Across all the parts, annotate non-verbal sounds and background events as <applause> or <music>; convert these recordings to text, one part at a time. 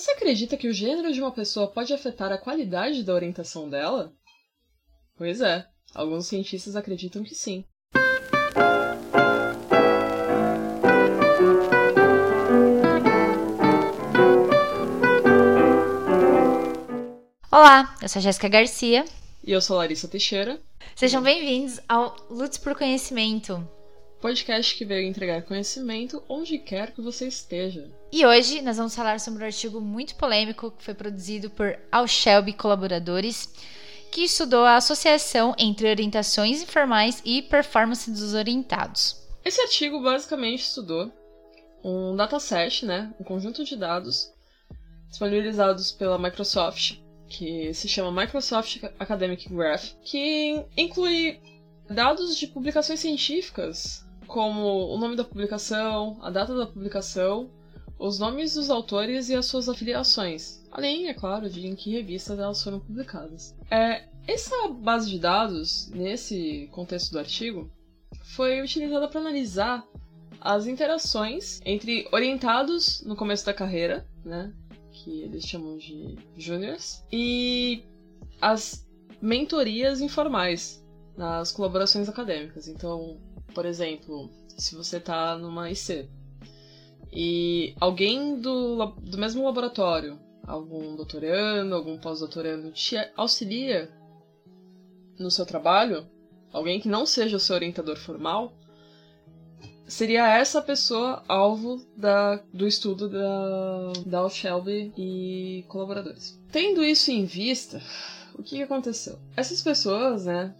Você acredita que o gênero de uma pessoa pode afetar a qualidade da orientação dela? Pois é, alguns cientistas acreditam que sim. Olá, eu sou a Jéssica Garcia. E eu sou Larissa Teixeira. Sejam bem-vindos ao Lutz por Conhecimento, podcast que veio entregar conhecimento onde quer que você esteja. E hoje nós vamos falar sobre um artigo muito polêmico que foi produzido por Al Shelby Colaboradores, que estudou a associação entre orientações informais e performance dos orientados. Esse artigo basicamente estudou um dataset, né, um conjunto de dados disponibilizados pela Microsoft, que se chama Microsoft Academic Graph, que inclui dados de publicações científicas como o nome da publicação, a data da publicação, os nomes dos autores e as suas afiliações, além, é claro, de em que revistas elas foram publicadas. É, essa base de dados, nesse contexto do artigo, foi utilizada para analisar as interações entre orientados no começo da carreira, né, que eles chamam de juniors, e as mentorias informais nas colaborações acadêmicas. Então, por exemplo, se você está numa IC e alguém do, do mesmo laboratório, algum doutorando, algum pós-doutorando, te auxilia no seu trabalho, alguém que não seja o seu orientador formal, seria essa pessoa alvo da, do estudo da, da Shelby e colaboradores. Tendo isso em vista, o que, que aconteceu? Essas pessoas, né,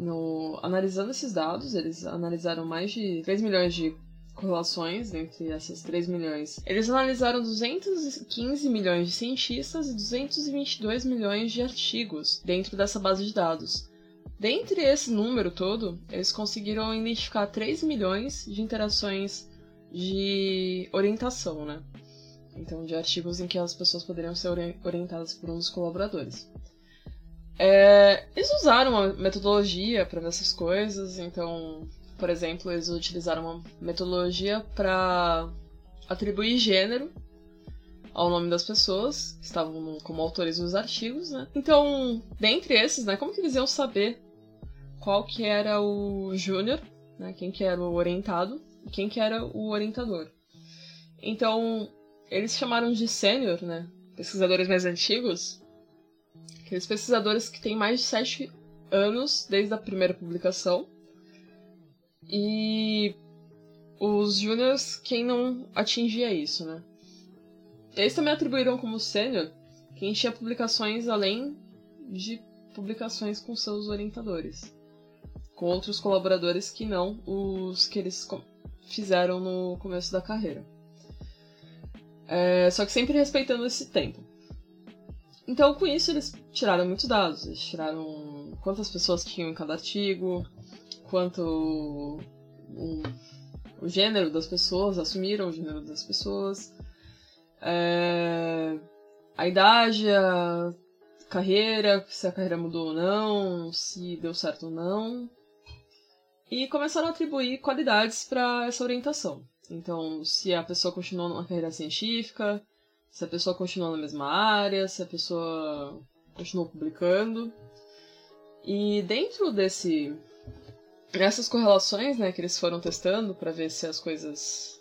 no, analisando esses dados, eles analisaram mais de 3 milhões de correlações entre essas 3 milhões. Eles analisaram 215 milhões de cientistas e 222 milhões de artigos dentro dessa base de dados. Dentre esse número todo, eles conseguiram identificar 3 milhões de interações de orientação, né? Então, de artigos em que as pessoas poderiam ser orientadas por um dos colaboradores. É, eles usaram uma metodologia para essas coisas, então, por exemplo, eles utilizaram uma metodologia para atribuir gênero ao nome das pessoas que estavam como autores dos artigos, né? Então, dentre esses, né, como que eles iam saber qual que era o júnior, né, quem que era o orientado e quem que era o orientador? Então, eles chamaram de sênior, né, pesquisadores mais antigos, Aqueles pesquisadores que têm mais de sete anos desde a primeira publicação. E os júniors, quem não atingia isso, né? Eles também atribuíram como sênior quem tinha publicações além de publicações com seus orientadores. Com outros colaboradores que não os que eles fizeram no começo da carreira. É, só que sempre respeitando esse tempo. Então, com isso, eles tiraram muitos dados. Eles tiraram quantas pessoas tinham em cada artigo, quanto o, o gênero das pessoas, assumiram o gênero das pessoas, é, a idade, a carreira, se a carreira mudou ou não, se deu certo ou não. E começaram a atribuir qualidades para essa orientação. Então, se a pessoa continuou numa carreira científica, se a pessoa continua na mesma área, se a pessoa continua publicando. E dentro desse essas correlações, né, que eles foram testando para ver se as coisas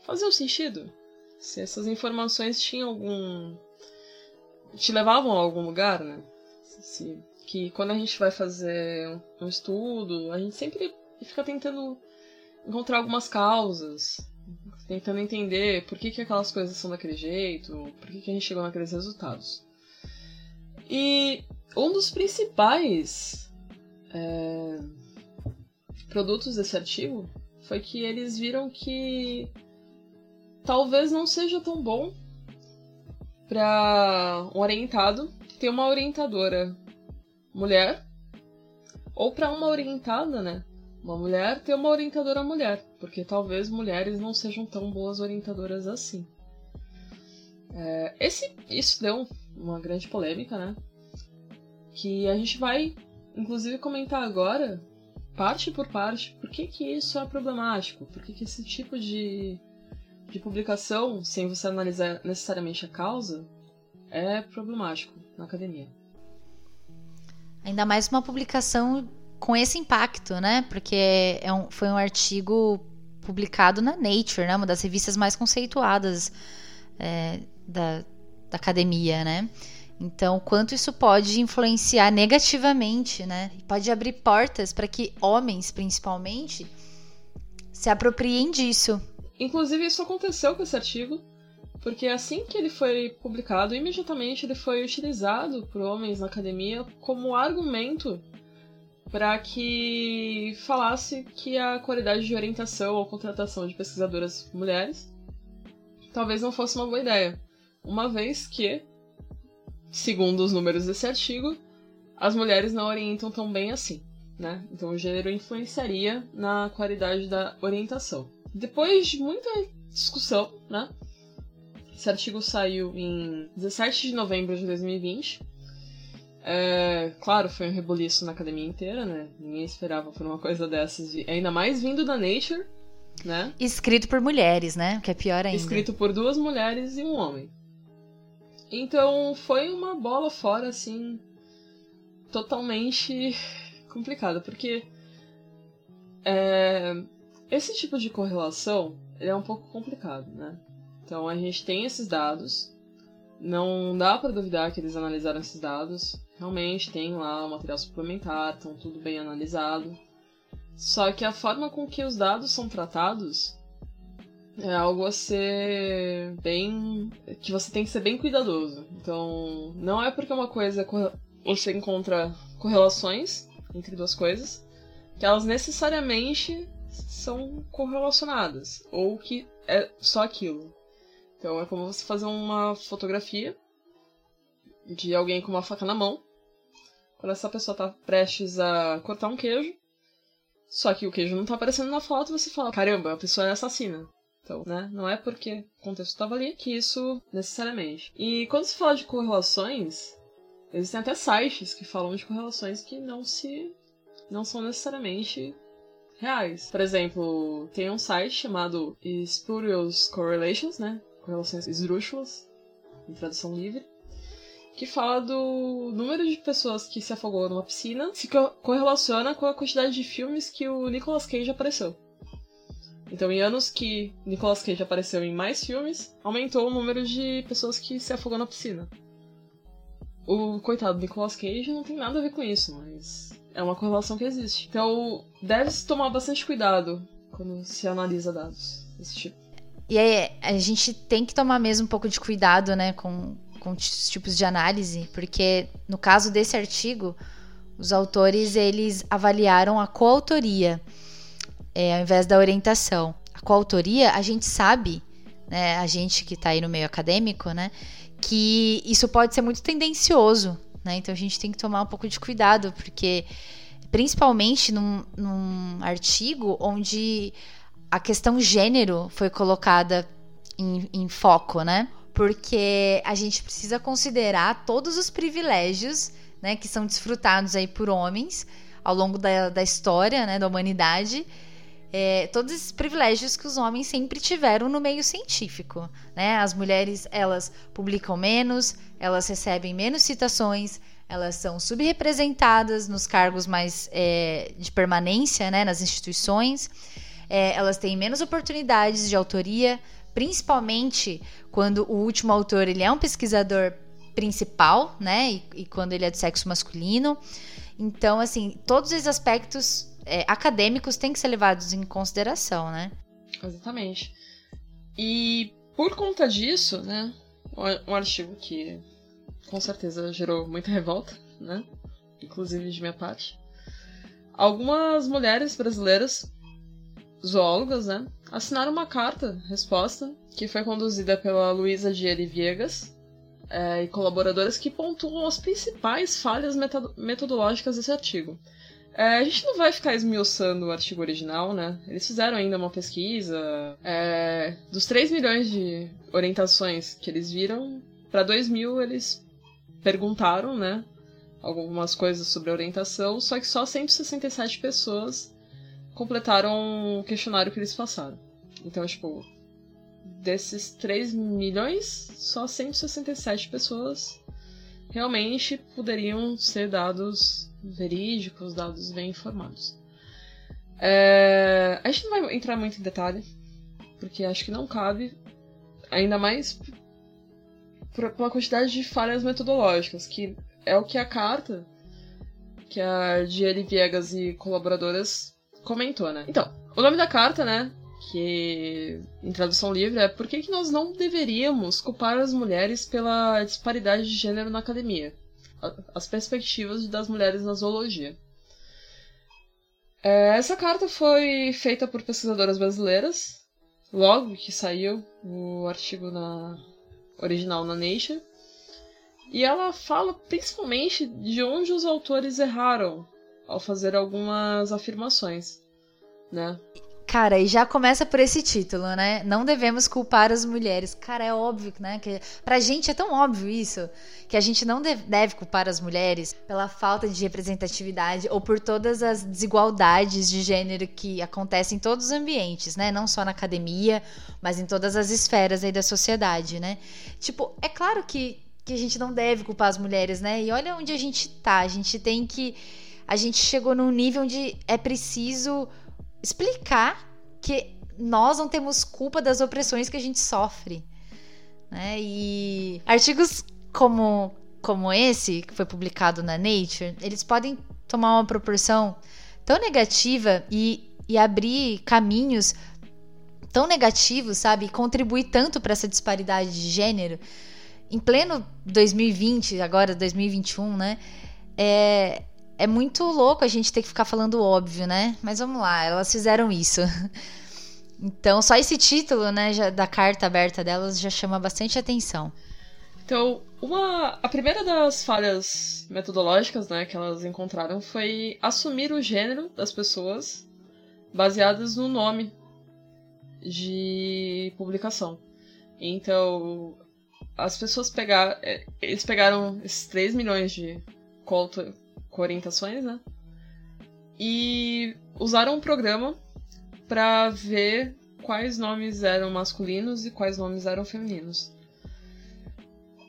faziam sentido, se essas informações tinham algum te levavam a algum lugar, né? Se, que quando a gente vai fazer um estudo, a gente sempre fica tentando encontrar algumas causas, tentando entender por que, que aquelas coisas são daquele jeito, por que, que a gente chegou naqueles resultados. E um dos principais é, produtos desse artigo foi que eles viram que talvez não seja tão bom para um orientado ter uma orientadora mulher ou para uma orientada, né, uma mulher ter uma orientadora mulher, porque talvez mulheres não sejam tão boas orientadoras assim. É, esse, isso deu uma grande polêmica, né? Que a gente vai, inclusive, comentar agora, parte por parte, por que, que isso é problemático, por que, que esse tipo de, de publicação, sem você analisar necessariamente a causa, é problemático na academia. Ainda mais uma publicação com esse impacto, né? Porque é um, foi um artigo publicado na Nature, né? Uma das revistas mais conceituadas é, da, da academia, né? Então, quanto isso pode influenciar negativamente, né? Pode abrir portas para que homens, principalmente, se apropriem disso. Inclusive, isso aconteceu com esse artigo, porque assim que ele foi publicado, imediatamente ele foi utilizado por homens na academia como argumento para que falasse que a qualidade de orientação ou contratação de pesquisadoras mulheres talvez não fosse uma boa ideia, uma vez que, segundo os números desse artigo, as mulheres não orientam tão bem assim, né? Então o gênero influenciaria na qualidade da orientação. Depois de muita discussão, né? Esse artigo saiu em 17 de novembro de 2020 é, claro, foi um rebuliço na academia inteira, né? Ninguém esperava por uma coisa dessas, ainda mais vindo da Nature, né? Escrito por mulheres, né? Que é pior ainda. Escrito por duas mulheres e um homem. Então foi uma bola fora, assim, totalmente complicada, porque é, esse tipo de correlação é um pouco complicado, né? Então a gente tem esses dados, não dá para duvidar que eles analisaram esses dados, realmente tem lá o material suplementar, então tudo bem analisado. Só que a forma com que os dados são tratados é algo a ser bem. que você tem que ser bem cuidadoso. Então, não é porque uma coisa você encontra correlações entre duas coisas que elas necessariamente são correlacionadas ou que é só aquilo. Então é como você fazer uma fotografia de alguém com uma faca na mão quando essa pessoa tá prestes a cortar um queijo, só que o queijo não tá aparecendo na foto, você fala, caramba, a pessoa é assassina. Então, né, não é porque o contexto estava ali que isso necessariamente. E quando se fala de correlações, existem até sites que falam de correlações que não se não são necessariamente reais. Por exemplo, tem um site chamado Spurious Correlations, né? Correlações esdrúxulas, em tradução livre, que fala do número de pessoas que se afogou numa piscina se correlaciona com a quantidade de filmes que o Nicolas Cage apareceu. Então, em anos que Nicolas Cage apareceu em mais filmes, aumentou o número de pessoas que se afogou na piscina. O coitado do Nicolas Cage não tem nada a ver com isso, mas é uma correlação que existe. Então, deve-se tomar bastante cuidado quando se analisa dados desse tipo. E aí, a gente tem que tomar mesmo um pouco de cuidado, né, com, com tipos de análise, porque no caso desse artigo, os autores eles avaliaram a coautoria é, ao invés da orientação. A coautoria, a gente sabe, né, a gente que está aí no meio acadêmico, né, que isso pode ser muito tendencioso, né, então a gente tem que tomar um pouco de cuidado, porque principalmente num, num artigo onde a questão gênero foi colocada em, em foco, né? porque a gente precisa considerar todos os privilégios né, que são desfrutados aí por homens ao longo da, da história né, da humanidade. É, todos esses privilégios que os homens sempre tiveram no meio científico. Né? As mulheres elas publicam menos, elas recebem menos citações, elas são subrepresentadas nos cargos mais é, de permanência né, nas instituições, é, elas têm menos oportunidades de autoria, principalmente quando o último autor ele é um pesquisador principal, né? E, e quando ele é de sexo masculino. Então, assim, todos esses aspectos é, acadêmicos têm que ser levados em consideração, né? Exatamente. E por conta disso, né? Um artigo que com certeza gerou muita revolta, né? Inclusive de minha parte. Algumas mulheres brasileiras zoólogas, né, assinaram uma carta resposta que foi conduzida pela Luísa Dieri Viegas é, e colaboradoras que pontuam as principais falhas metodológicas desse artigo. É, a gente não vai ficar esmiuçando o artigo original, né? Eles fizeram ainda uma pesquisa. É, dos 3 milhões de orientações que eles viram, para 2 mil eles perguntaram, né? Algumas coisas sobre orientação, só que só 167 pessoas completaram o questionário que eles passaram. Então, tipo, desses 3 milhões, só 167 pessoas realmente poderiam ser dados verídicos, dados bem informados. É... A gente não vai entrar muito em detalhe, porque acho que não cabe, ainda mais pela quantidade de falhas metodológicas, que é o que a carta que a Diele Viegas e colaboradoras comentou, né? Então, o nome da carta, né, que em tradução livre é Por que, que nós não deveríamos culpar as mulheres pela disparidade de gênero na academia? As perspectivas das mulheres na zoologia. É, essa carta foi feita por pesquisadoras brasileiras, logo que saiu o artigo na original na Nature, e ela fala principalmente de onde os autores erraram ao fazer algumas afirmações, né? Cara, e já começa por esse título, né? Não devemos culpar as mulheres. Cara, é óbvio, né? Que pra gente é tão óbvio isso, que a gente não deve culpar as mulheres pela falta de representatividade ou por todas as desigualdades de gênero que acontecem em todos os ambientes, né? Não só na academia, mas em todas as esferas aí da sociedade, né? Tipo, é claro que, que a gente não deve culpar as mulheres, né? E olha onde a gente tá. A gente tem que. A gente chegou num nível onde é preciso explicar que nós não temos culpa das opressões que a gente sofre. Né? E artigos como, como esse, que foi publicado na Nature, eles podem tomar uma proporção tão negativa e, e abrir caminhos tão negativos, sabe? E contribuir tanto para essa disparidade de gênero. Em pleno 2020, agora 2021, né? É, é muito louco a gente ter que ficar falando óbvio, né? Mas vamos lá, elas fizeram isso. <laughs> Então, só esse título, né, já, da carta aberta delas já chama bastante atenção. Então, uma, a primeira das falhas metodológicas, né, que elas encontraram foi assumir o gênero das pessoas baseadas no nome de publicação. Então, as pessoas pegaram, é, eles pegaram esses 3 milhões de orientações, né? E usaram um programa para ver quais nomes eram masculinos e quais nomes eram femininos.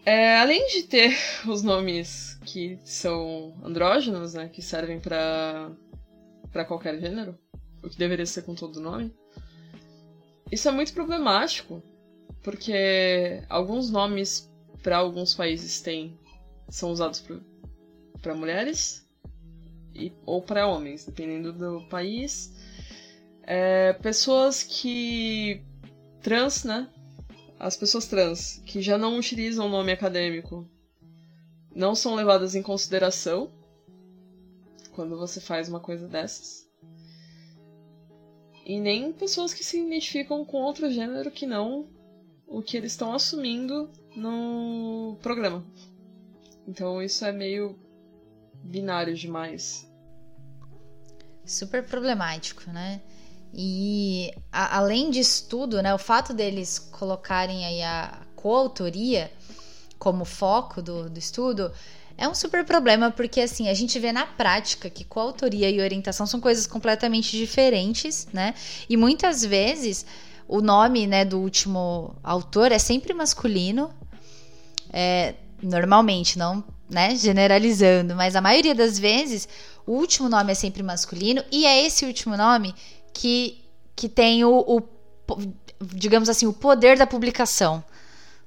É, além de ter <laughs> os nomes que são andrógenos, né, que servem para para qualquer gênero, o que deveria ser com todo nome, isso é muito problemático, porque alguns nomes para alguns países têm são usados para mulheres e, ou para homens, dependendo do país. É, pessoas que. trans, né? As pessoas trans que já não utilizam o nome acadêmico não são levadas em consideração quando você faz uma coisa dessas. E nem pessoas que se identificam com outro gênero que não o que eles estão assumindo no programa. Então isso é meio binário demais. Super problemático, né? E a, além disso tudo, né, o fato deles colocarem aí a coautoria como foco do, do estudo é um super problema, porque assim, a gente vê na prática que coautoria e orientação são coisas completamente diferentes, né? E muitas vezes o nome né, do último autor é sempre masculino. É, normalmente, não né, generalizando, mas a maioria das vezes o último nome é sempre masculino e é esse último nome que, que tem o, o digamos assim, o poder da publicação,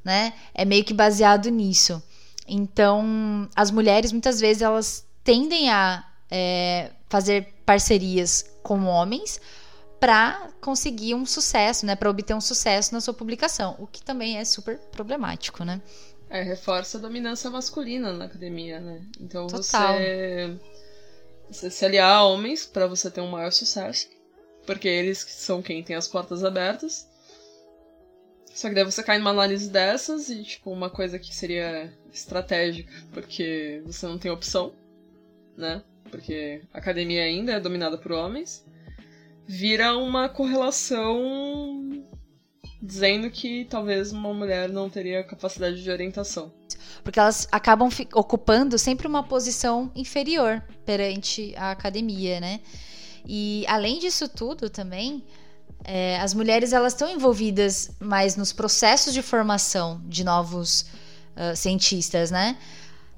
né? É meio que baseado nisso. Então, as mulheres muitas vezes elas tendem a é, fazer parcerias com homens para conseguir um sucesso, né? Para obter um sucesso na sua publicação, o que também é super problemático, né? É, reforça a dominância masculina na academia, né? Então Total. você, você se aliar a homens para você ter um maior sucesso, porque eles são quem tem as portas abertas. Só que daí você cai numa análise dessas e, tipo, uma coisa que seria estratégica, porque você não tem opção, né? Porque a academia ainda é dominada por homens, vira uma correlação dizendo que talvez uma mulher não teria capacidade de orientação. Porque elas acabam ocupando sempre uma posição inferior perante a academia, né? E além disso tudo também, é, as mulheres elas estão envolvidas mais nos processos de formação de novos uh, cientistas, né?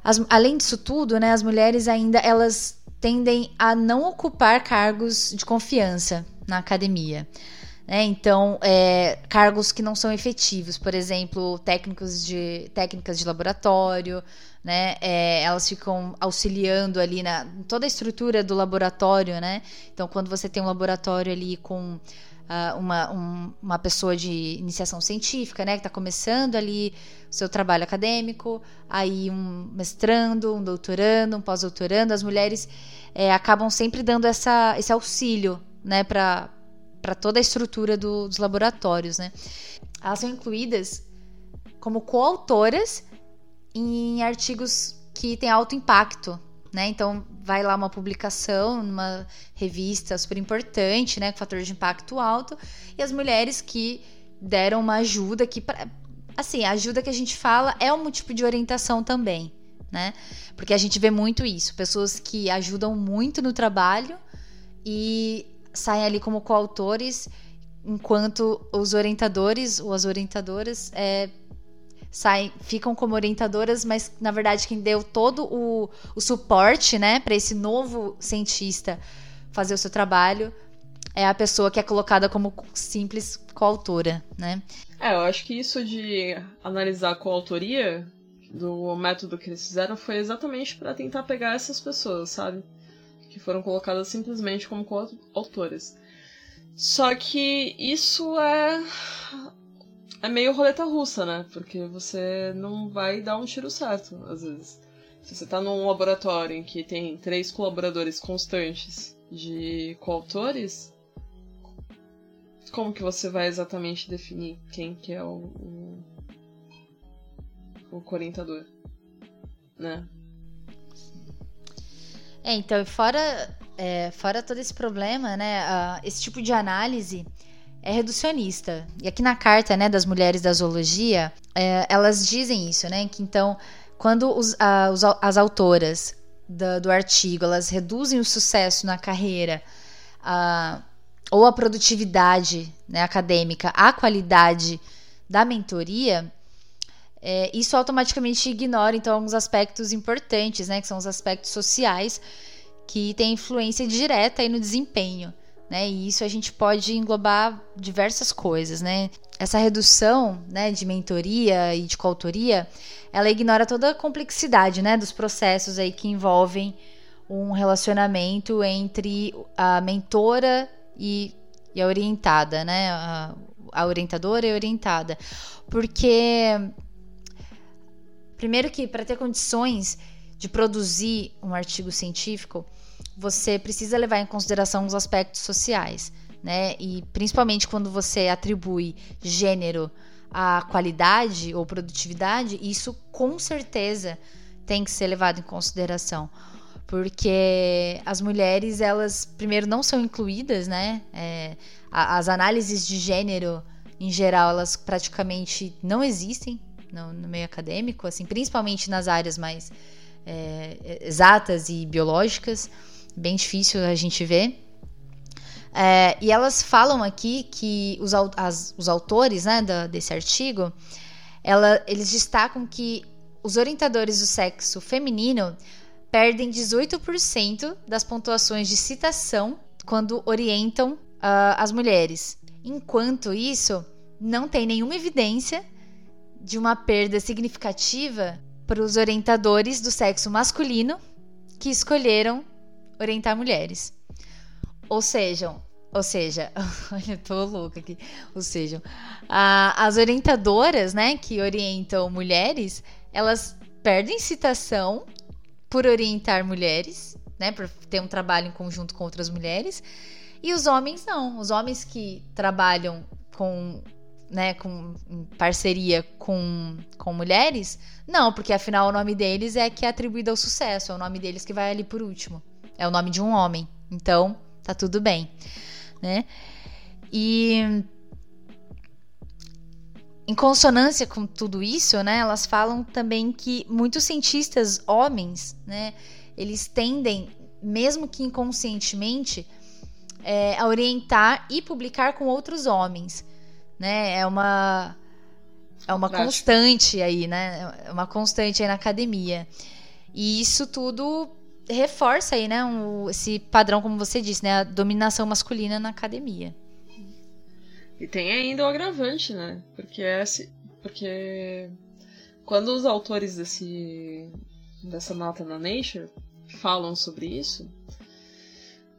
As, além disso tudo, né, as mulheres ainda elas tendem a não ocupar cargos de confiança na academia. Né? Então, é, cargos que não são efetivos, por exemplo, técnicos de, técnicas de laboratório, né? É, elas ficam auxiliando ali na toda a estrutura do laboratório, né? Então, quando você tem um laboratório ali com uh, uma, um, uma pessoa de iniciação científica, né, que está começando ali o seu trabalho acadêmico, aí um mestrando, um doutorando, um pós-doutorando, as mulheres é, acabam sempre dando essa, esse auxílio, né, para para toda a estrutura do, dos laboratórios, né? Elas são incluídas como coautoras em artigos que têm alto impacto, né? Então vai lá uma publicação numa revista super importante, né, com fator de impacto alto, e as mulheres que deram uma ajuda que assim, a ajuda que a gente fala é um tipo de orientação também, né? Porque a gente vê muito isso, pessoas que ajudam muito no trabalho e saem ali como coautores, enquanto os orientadores ou as orientadoras é, saem, ficam como orientadoras, mas na verdade quem deu todo o, o suporte, né, para esse novo cientista fazer o seu trabalho é a pessoa que é colocada como simples coautora, né? É, eu acho que isso de analisar a coautoria do método que eles fizeram foi exatamente para tentar pegar essas pessoas, sabe? Que foram colocadas simplesmente como autoras. Só que isso é é meio roleta russa, né? Porque você não vai dar um tiro certo, às vezes. Se você tá num laboratório em que tem três colaboradores constantes de coautores, como que você vai exatamente definir quem que é o, o, o orientador, né? É, então, fora, é, fora todo esse problema, né, esse tipo de análise é reducionista. E aqui na carta, né, das mulheres da zoologia, é, elas dizem isso, né, que então, quando os, os as autoras do, do, artigo, elas reduzem o sucesso na carreira uh, ou a produtividade né, acadêmica, a qualidade da mentoria, é, isso automaticamente ignora então alguns aspectos importantes, né, que são os aspectos sociais que têm influência direta aí no desempenho. Né, e isso a gente pode englobar diversas coisas, né? Essa redução, né, de mentoria e de coautoria, ela ignora toda a complexidade, né, dos processos aí que envolvem um relacionamento entre a mentora e, e a orientada, né, a, a orientadora e a orientada, porque Primeiro que para ter condições de produzir um artigo científico, você precisa levar em consideração os aspectos sociais, né? E principalmente quando você atribui gênero à qualidade ou produtividade, isso com certeza tem que ser levado em consideração, porque as mulheres elas primeiro não são incluídas, né? É, as análises de gênero em geral elas praticamente não existem no, no meio acadêmico, assim, principalmente nas áreas mais é, exatas e biológicas, bem difícil a gente ver. É, e elas falam aqui que os, as, os autores né, da, desse artigo, ela, eles destacam que os orientadores do sexo feminino perdem 18% das pontuações de citação quando orientam uh, as mulheres. Enquanto isso, não tem nenhuma evidência de uma perda significativa para os orientadores do sexo masculino que escolheram orientar mulheres. Ou seja, ou seja, <laughs> olha, tô louca aqui. Ou seja, a, as orientadoras, né, que orientam mulheres, elas perdem citação por orientar mulheres, né, por ter um trabalho em conjunto com outras mulheres, e os homens não. Os homens que trabalham com né, com parceria com, com mulheres? Não, porque afinal o nome deles é que é atribuído ao sucesso, é o nome deles que vai ali por último. É o nome de um homem. Então, tá tudo bem, né? E em consonância com tudo isso, né, elas falam também que muitos cientistas homens, né, eles tendem, mesmo que inconscientemente, é, a orientar e publicar com outros homens, né? É uma é uma Prático. constante aí, né? É uma constante aí na academia. E isso tudo reforça aí, né, um, esse padrão, como você disse, né, a dominação masculina na academia. E tem ainda o agravante, né? Porque é, porque quando os autores desse dessa nota na Nature falam sobre isso,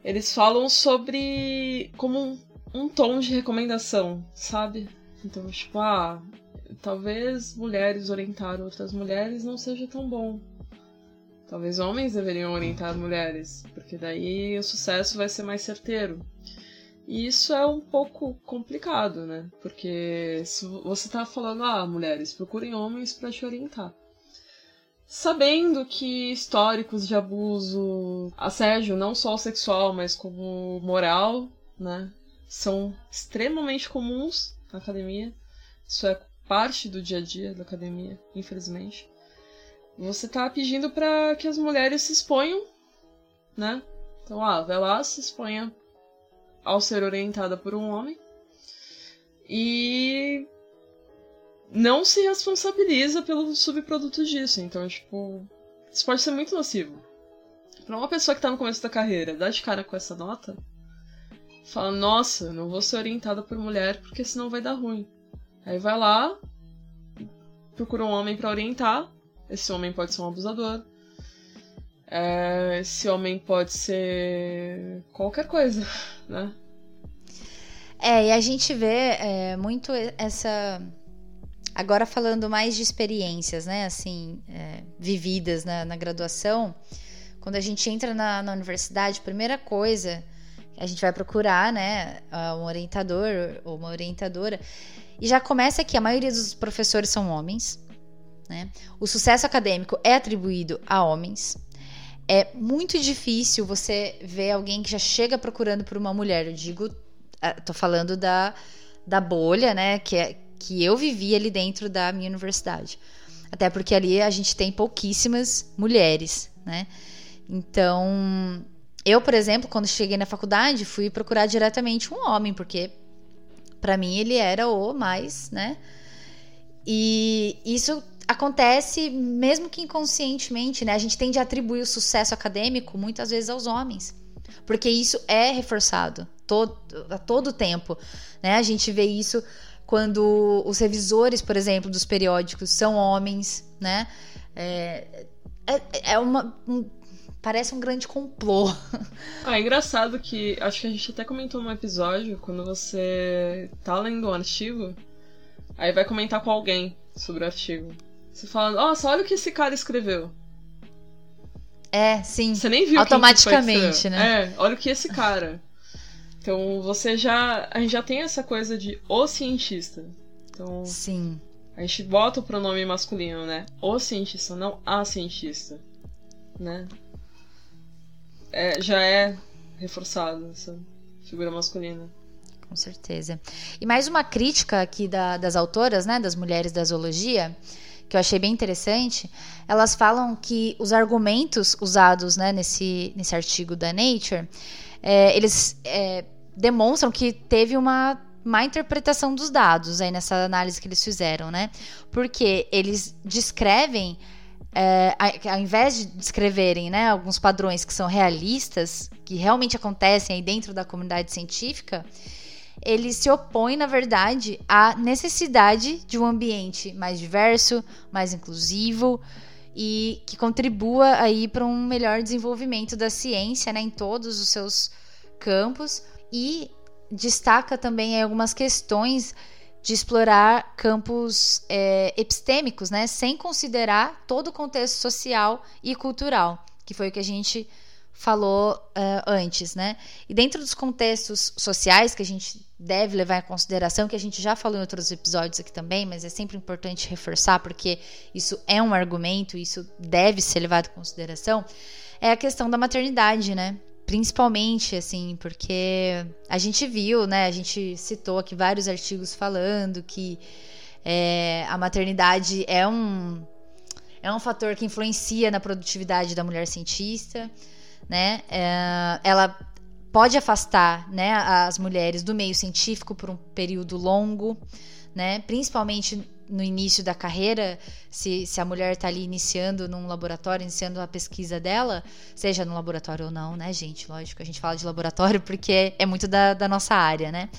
eles falam sobre como um, tom de recomendação, sabe? Então, tipo, ah, talvez mulheres orientar outras mulheres não seja tão bom. Talvez homens deveriam orientar mulheres, porque daí o sucesso vai ser mais certeiro. E isso é um pouco complicado, né? Porque se você tá falando, ah, mulheres, procurem homens para te orientar. Sabendo que históricos de abuso, assédio, não só sexual, mas como moral, né, são extremamente comuns na academia. Isso é parte do dia a dia da academia, infelizmente. Você tá pedindo para que as mulheres se exponham, né? Então, ah, vai lá, se exponha ao ser orientada por um homem. E não se responsabiliza pelo subproduto disso. Então, tipo, isso pode ser muito nocivo. Pra uma pessoa que tá no começo da carreira, dar de cara com essa nota, fala, nossa, não vou ser orientada por mulher porque senão vai dar ruim. Aí vai lá, procura um homem para orientar, esse homem pode ser um abusador. É, esse homem pode ser qualquer coisa, <laughs> né? É, e a gente vê é, muito essa. Agora falando mais de experiências, né? Assim, é, vividas na, na, graduação. Quando a gente entra na, na universidade, primeira coisa a gente vai procurar, né? Um orientador ou uma orientadora. E já começa que a maioria dos professores são homens. Né? O sucesso acadêmico é atribuído a homens. É muito difícil você ver alguém que já chega procurando por uma mulher. Eu digo, ah, tô falando da, da bolha, né? Que, é, que eu vivi ali dentro da minha universidade. Até porque ali a gente tem pouquíssimas mulheres, né? Então, eu, por exemplo, quando cheguei na faculdade, fui procurar diretamente um homem, porque para mim ele era o mais, né? E isso acontece mesmo que inconscientemente, né? A gente tende a atribuir o sucesso acadêmico muitas vezes aos homens, porque isso é reforçado todo, a todo tempo, né? A gente vê isso quando os revisores, por exemplo, dos periódicos são homens, né? É, é, é uma um, parece um grande complô. Ah, é engraçado que acho que a gente até comentou no episódio quando você tá lendo um artigo, aí vai comentar com alguém sobre o artigo. Você fala, nossa, olha o que esse cara escreveu. É, sim. Você nem viu automaticamente, né? É, olha o que esse cara. Então você já. A gente já tem essa coisa de o cientista. Então. Sim. A gente bota o pronome masculino, né? O cientista, não a cientista. Né? É, já é reforçado essa figura masculina. Com certeza. E mais uma crítica aqui da, das autoras, né? Das mulheres da zoologia que eu achei bem interessante, elas falam que os argumentos usados né, nesse, nesse artigo da Nature, é, eles é, demonstram que teve uma má interpretação dos dados aí nessa análise que eles fizeram, né? Porque eles descrevem, é, ao invés de descreverem né, alguns padrões que são realistas, que realmente acontecem aí dentro da comunidade científica, ele se opõe, na verdade, à necessidade de um ambiente mais diverso, mais inclusivo e que contribua aí para um melhor desenvolvimento da ciência, né, em todos os seus campos. E destaca também algumas questões de explorar campos é, epistêmicos, né, sem considerar todo o contexto social e cultural, que foi o que a gente falou uh, antes, né? E dentro dos contextos sociais que a gente deve levar em consideração, que a gente já falou em outros episódios aqui também, mas é sempre importante reforçar porque isso é um argumento, isso deve ser levado em consideração, é a questão da maternidade, né? Principalmente, assim, porque a gente viu, né? A gente citou aqui vários artigos falando que é, a maternidade é um, é um fator que influencia na produtividade da mulher cientista né? É, ela pode afastar né, as mulheres do meio científico por um período longo, né, principalmente no início da carreira, se, se a mulher está ali iniciando num laboratório, iniciando a pesquisa dela, seja no laboratório ou não, né, gente? Lógico, a gente fala de laboratório porque é muito da, da nossa área, né?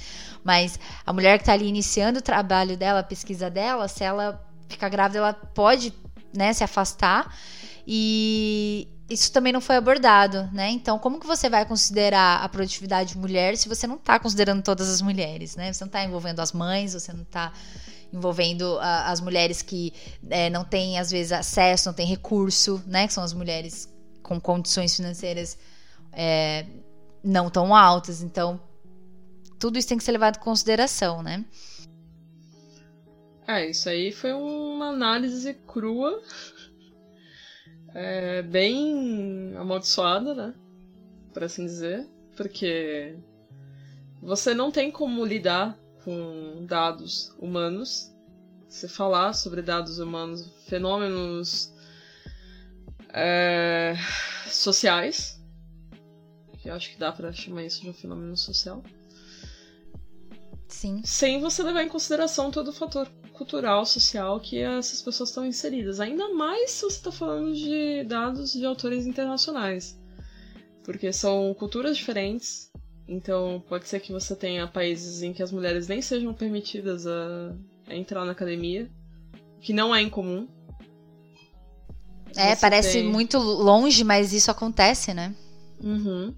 Mas a mulher que está ali iniciando o trabalho dela, a pesquisa dela, se ela ficar grávida, ela pode né, se afastar. E, isso também não foi abordado, né? Então, como que você vai considerar a produtividade mulher se você não está considerando todas as mulheres, né? Você não está envolvendo as mães, você não está envolvendo a, as mulheres que é, não têm, às vezes, acesso, não têm recurso, né? Que são as mulheres com condições financeiras é, não tão altas. Então, tudo isso tem que ser levado em consideração, né? É, isso aí foi uma análise crua é, bem amaldiçoada, né? Por assim dizer. Porque você não tem como lidar com dados humanos. Se falar sobre dados humanos, fenômenos é, sociais, que eu acho que dá para chamar isso de um fenômeno social. Sim. Sem você levar em consideração todo o fator cultural, social que essas pessoas estão inseridas. Ainda mais se você está falando de dados de autores internacionais. Porque são culturas diferentes. Então pode ser que você tenha países em que as mulheres nem sejam permitidas a, a entrar na academia. Que não é incomum. É, você parece tem... muito longe, mas isso acontece, né? Uhum.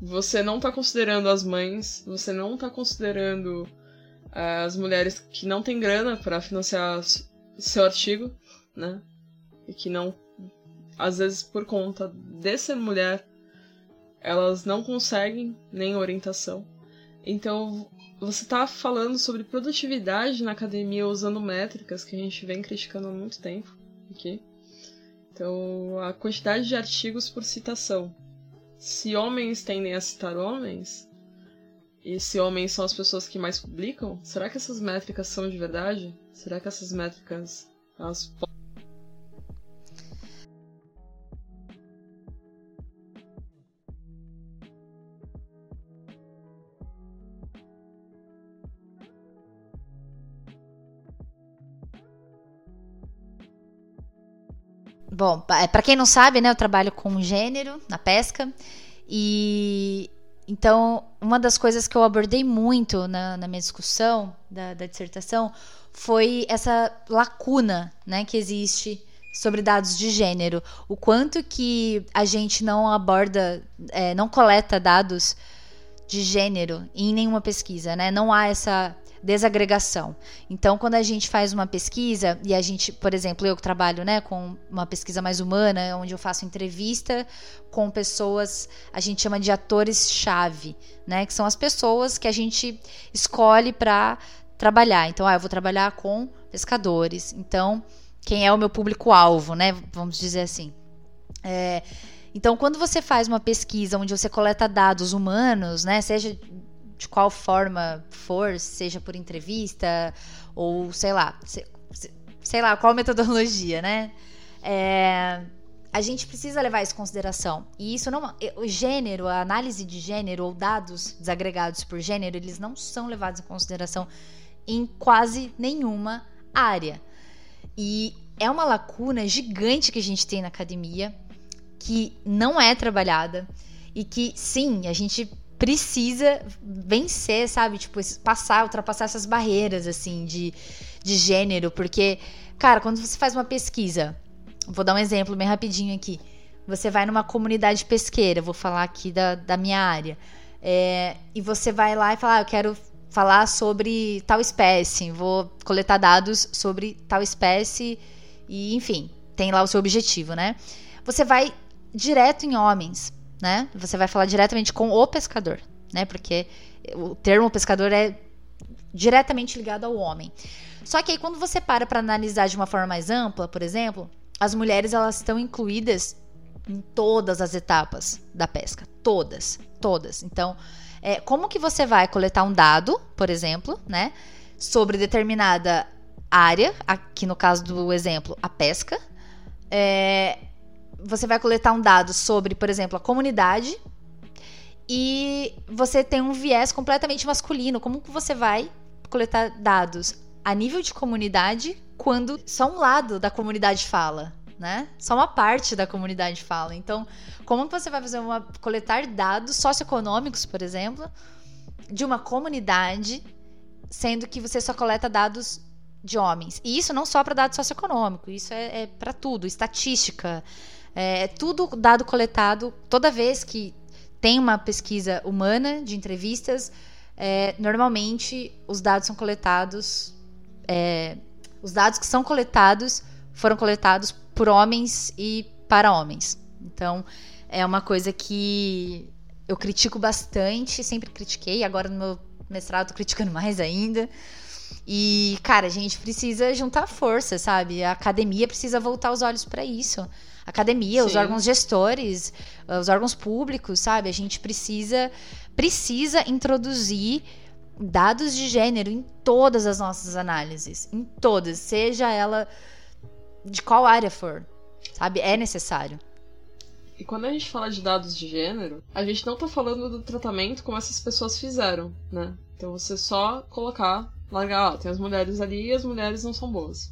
Você não está considerando as mães, você não está considerando as mulheres que não têm grana para financiar seu artigo, né? E que não, às vezes por conta de ser mulher, elas não conseguem nem orientação. Então, você está falando sobre produtividade na academia usando métricas que a gente vem criticando há muito tempo aqui. Então, a quantidade de artigos por citação. Se homens tendem a citar homens, e se homens são as pessoas que mais publicam, será que essas métricas são de verdade? Será que essas métricas elas Bom, é, para quem não sabe, né, eu trabalho com gênero na pesca e então, uma das coisas que eu abordei muito na, na minha discussão da, da, dissertação foi essa lacuna né, que existe sobre dados de gênero. O quanto que a gente não aborda, é, não coleta dados de gênero em nenhuma pesquisa, né? Não há essa desagregação. Então, quando a gente faz uma pesquisa, e a gente, por exemplo, eu trabalho né, com uma pesquisa mais humana, onde eu faço entrevista com pessoas, a gente chama de atores-chave, né? Que são as pessoas que a gente escolhe para trabalhar. Então, ah, eu vou trabalhar com pescadores. Então, quem é o meu público-alvo, né? Vamos dizer assim. É, então, quando você faz uma pesquisa onde você coleta dados humanos, né, seja de qual forma for, seja por entrevista ou sei lá, sei lá, qual <laughs> metodologia, né? É, a gente precisa levar isso em consideração. E isso não. O gênero, a análise de gênero ou dados desagregados por gênero, eles não são levados em consideração em quase nenhuma área. E é uma lacuna gigante que a gente tem na academia, que não é trabalhada e que, sim, a gente precisa vencer, sabe? Tipo, passar, ultrapassar essas barreiras, assim, de, de gênero. Porque, cara, quando você faz uma pesquisa, vou dar um exemplo bem rapidinho aqui. Você vai numa comunidade pesqueira, vou falar aqui da, da minha área. É, e você vai lá e fala, ah, eu quero falar sobre tal espécie, vou coletar dados sobre tal espécie e, enfim, tem lá o seu objetivo, né? Você vai direto em homens, né? Você vai falar diretamente com o pescador, né? Porque o termo pescador é diretamente ligado ao homem. Só que aí quando você para para analisar de uma forma mais ampla, por exemplo, as mulheres elas estão incluídas em todas as etapas da pesca, todas, todas. Então, é, como que você vai coletar um dado, por exemplo, né, sobre determinada área, aqui no caso do exemplo, a pesca, é, você vai coletar um dado sobre, por exemplo, a comunidade e você tem um viés completamente masculino. Como que você vai coletar dados a nível de comunidade quando só um lado da comunidade fala? Né? Só uma parte da comunidade fala. Então, como você vai fazer uma coletar dados socioeconômicos, por exemplo, de uma comunidade, sendo que você só coleta dados de homens? E isso não só para dado socioeconômico, isso é, é para tudo, estatística, é, é tudo dado coletado toda vez que tem uma pesquisa humana de entrevistas, é, normalmente os dados são coletados, é, os dados que são coletados foram coletados por homens e para homens. Então é uma coisa que eu critico bastante, sempre critiquei, agora no meu mestrado tô criticando mais ainda. E, cara, a gente precisa juntar força, sabe? A academia precisa voltar os olhos para isso. Academia, Sim. os órgãos gestores, os órgãos públicos, sabe? A gente precisa precisa introduzir dados de gênero em todas as nossas análises, em todas, seja ela de qual área for, sabe? É necessário. E quando a gente fala de dados de gênero, a gente não tá falando do tratamento como essas pessoas fizeram, né? Então você só colocar, largar, ó, tem as mulheres ali e as mulheres não são boas.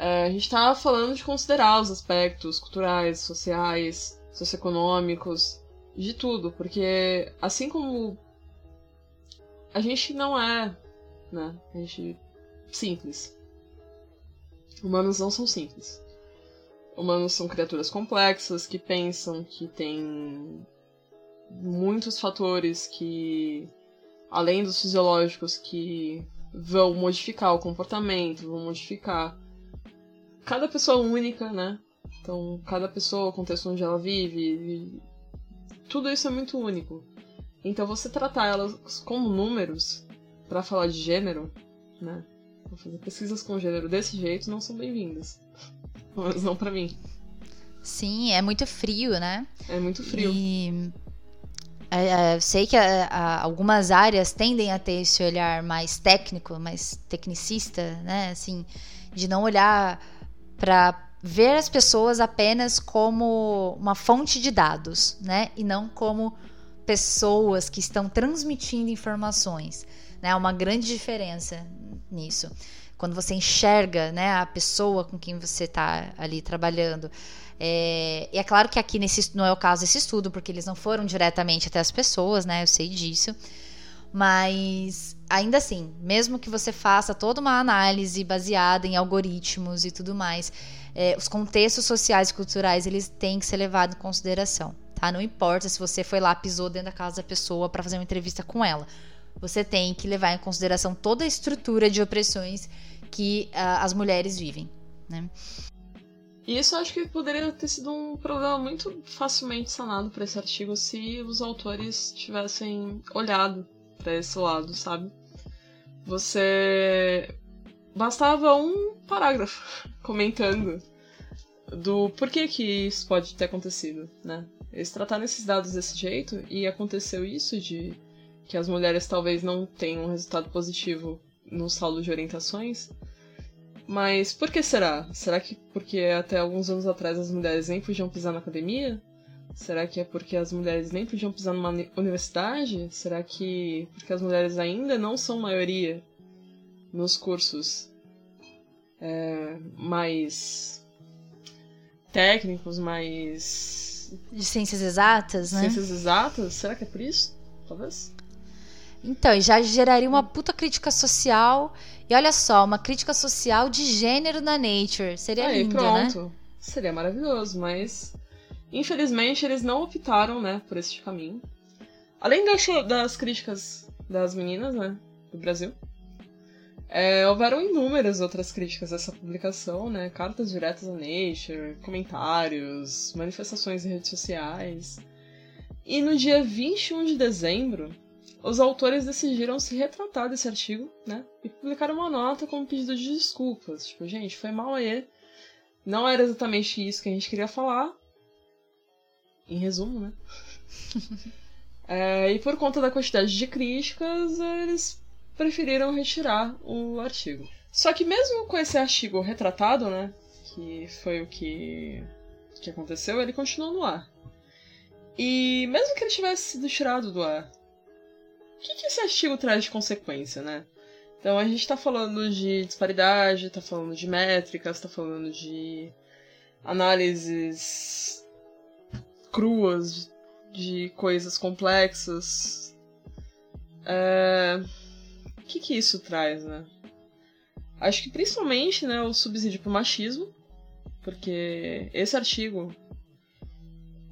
É, a gente tá falando de considerar os aspectos culturais, sociais, socioeconômicos, de tudo, porque assim como a gente não é, né? A gente simples. Humanos não são simples. Humanos são criaturas complexas que pensam que tem muitos fatores que além dos fisiológicos que vão modificar o comportamento, vão modificar cada pessoa única, né? Então, cada pessoa, o contexto onde ela vive, tudo isso é muito único. Então você tratar elas como números para falar de gênero, né? Fazer pesquisas com gênero desse jeito não são bem-vindas. <laughs> Mas não para mim. Sim, é muito frio, né? É muito frio. E é, é, sei que é, algumas áreas tendem a ter esse olhar mais técnico, mais tecnicista, né? Assim, de não olhar para ver as pessoas apenas como uma fonte de dados, né? E não como pessoas que estão transmitindo informações. Né? Há uma grande diferença nisso. Quando você enxerga né, a pessoa com quem você está ali trabalhando. É, e é claro que aqui nesse, não é o caso desse estudo, porque eles não foram diretamente até as pessoas, né? Eu sei disso. Mas ainda assim, mesmo que você faça toda uma análise baseada em algoritmos e tudo mais, é, os contextos sociais e culturais eles têm que ser levados em consideração, tá? Não importa se você foi lá pisou dentro da casa da pessoa para fazer uma entrevista com ela, você tem que levar em consideração toda a estrutura de opressões que uh, as mulheres vivem, né? E isso eu acho que poderia ter sido um problema muito facilmente sanado para esse artigo se os autores tivessem olhado para esse lado, sabe? Você bastava um parágrafo <laughs> comentando do porquê que isso pode ter acontecido, né? Eles trataram esses dados desse jeito e aconteceu isso de que as mulheres talvez não tenham um resultado positivo no saldo de orientações. Mas por que será? Será que porque até alguns anos atrás as mulheres nem podiam pisar na academia? Será que é porque as mulheres nem podiam pisar numa universidade? Será que porque as mulheres ainda não são maioria nos cursos é, mais técnicos, mais. De ciências exatas, né? Ciências exatas? Será que é por isso? Talvez? Então, e já geraria uma puta crítica social. E olha só, uma crítica social de gênero na Nature. Seria Aí, lindo, pronto. né? Seria maravilhoso, mas infelizmente eles não optaram, né, por esse caminho. Além das, das críticas das meninas, né, do Brasil, é, houveram inúmeras outras críticas a essa publicação, né? Cartas diretas a Nature, comentários, manifestações em redes sociais. E no dia 21 de dezembro, os autores decidiram se retratar desse artigo, né? E publicaram uma nota com um pedido de desculpas. Tipo, gente, foi mal aí. Não era exatamente isso que a gente queria falar. Em resumo, né? <laughs> é, e por conta da quantidade de críticas, eles preferiram retirar o artigo. Só que mesmo com esse artigo retratado, né, que foi o que, que aconteceu, ele continuou no ar. E mesmo que ele tivesse sido tirado do ar, o que, que esse artigo traz de consequência, né? Então a gente tá falando de disparidade, tá falando de métricas, tá falando de análises cruas de coisas complexas. É... O que, que isso traz, né? Acho que principalmente né, o subsídio pro machismo, porque esse artigo,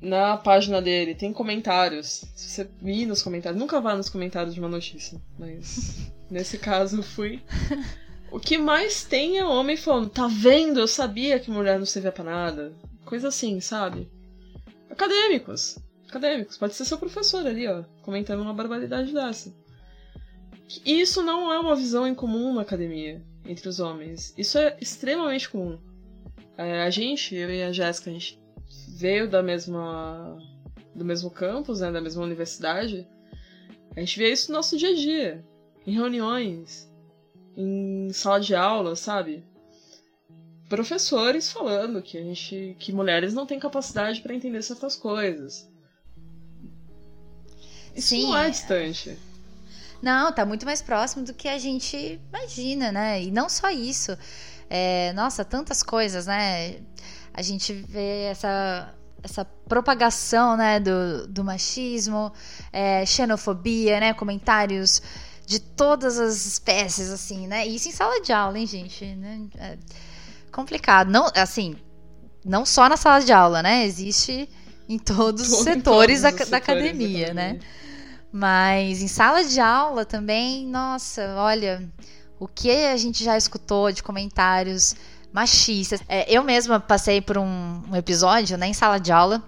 na página dele, tem comentários. Se você vir nos comentários, nunca vá nos comentários de uma notícia, mas <laughs> nesse caso eu fui. O que mais tem é homem falando, tá vendo? Eu sabia que mulher não servia pra nada. Coisa assim, sabe? Acadêmicos. Acadêmicos. Pode ser seu professor ali, ó, comentando uma barbaridade dessa. Isso não é uma visão incomum na academia, entre os homens. Isso é extremamente comum. É, a gente, eu e a Jéssica, a gente veio da mesma. do mesmo campus, né, da mesma universidade. A gente vê isso no nosso dia a dia. Em reuniões, em sala de aula, sabe? Professores falando que a gente. que mulheres não têm capacidade para entender certas coisas. Isso Sim, não é distante. Não, tá muito mais próximo do que a gente imagina, né? E não só isso. É, nossa, tantas coisas, né? A gente vê essa, essa propagação né, do, do machismo, é, xenofobia, né? Comentários de todas as espécies, assim, né? Isso em sala de aula, hein, gente? Né? É complicado. Não, assim, não só na sala de aula, né? Existe em todos os setores, da, setores da, academia, da academia, né? Mas em sala de aula também, nossa, olha, o que a gente já escutou de comentários machistas. É, eu mesma passei por um, um episódio né, em sala de aula,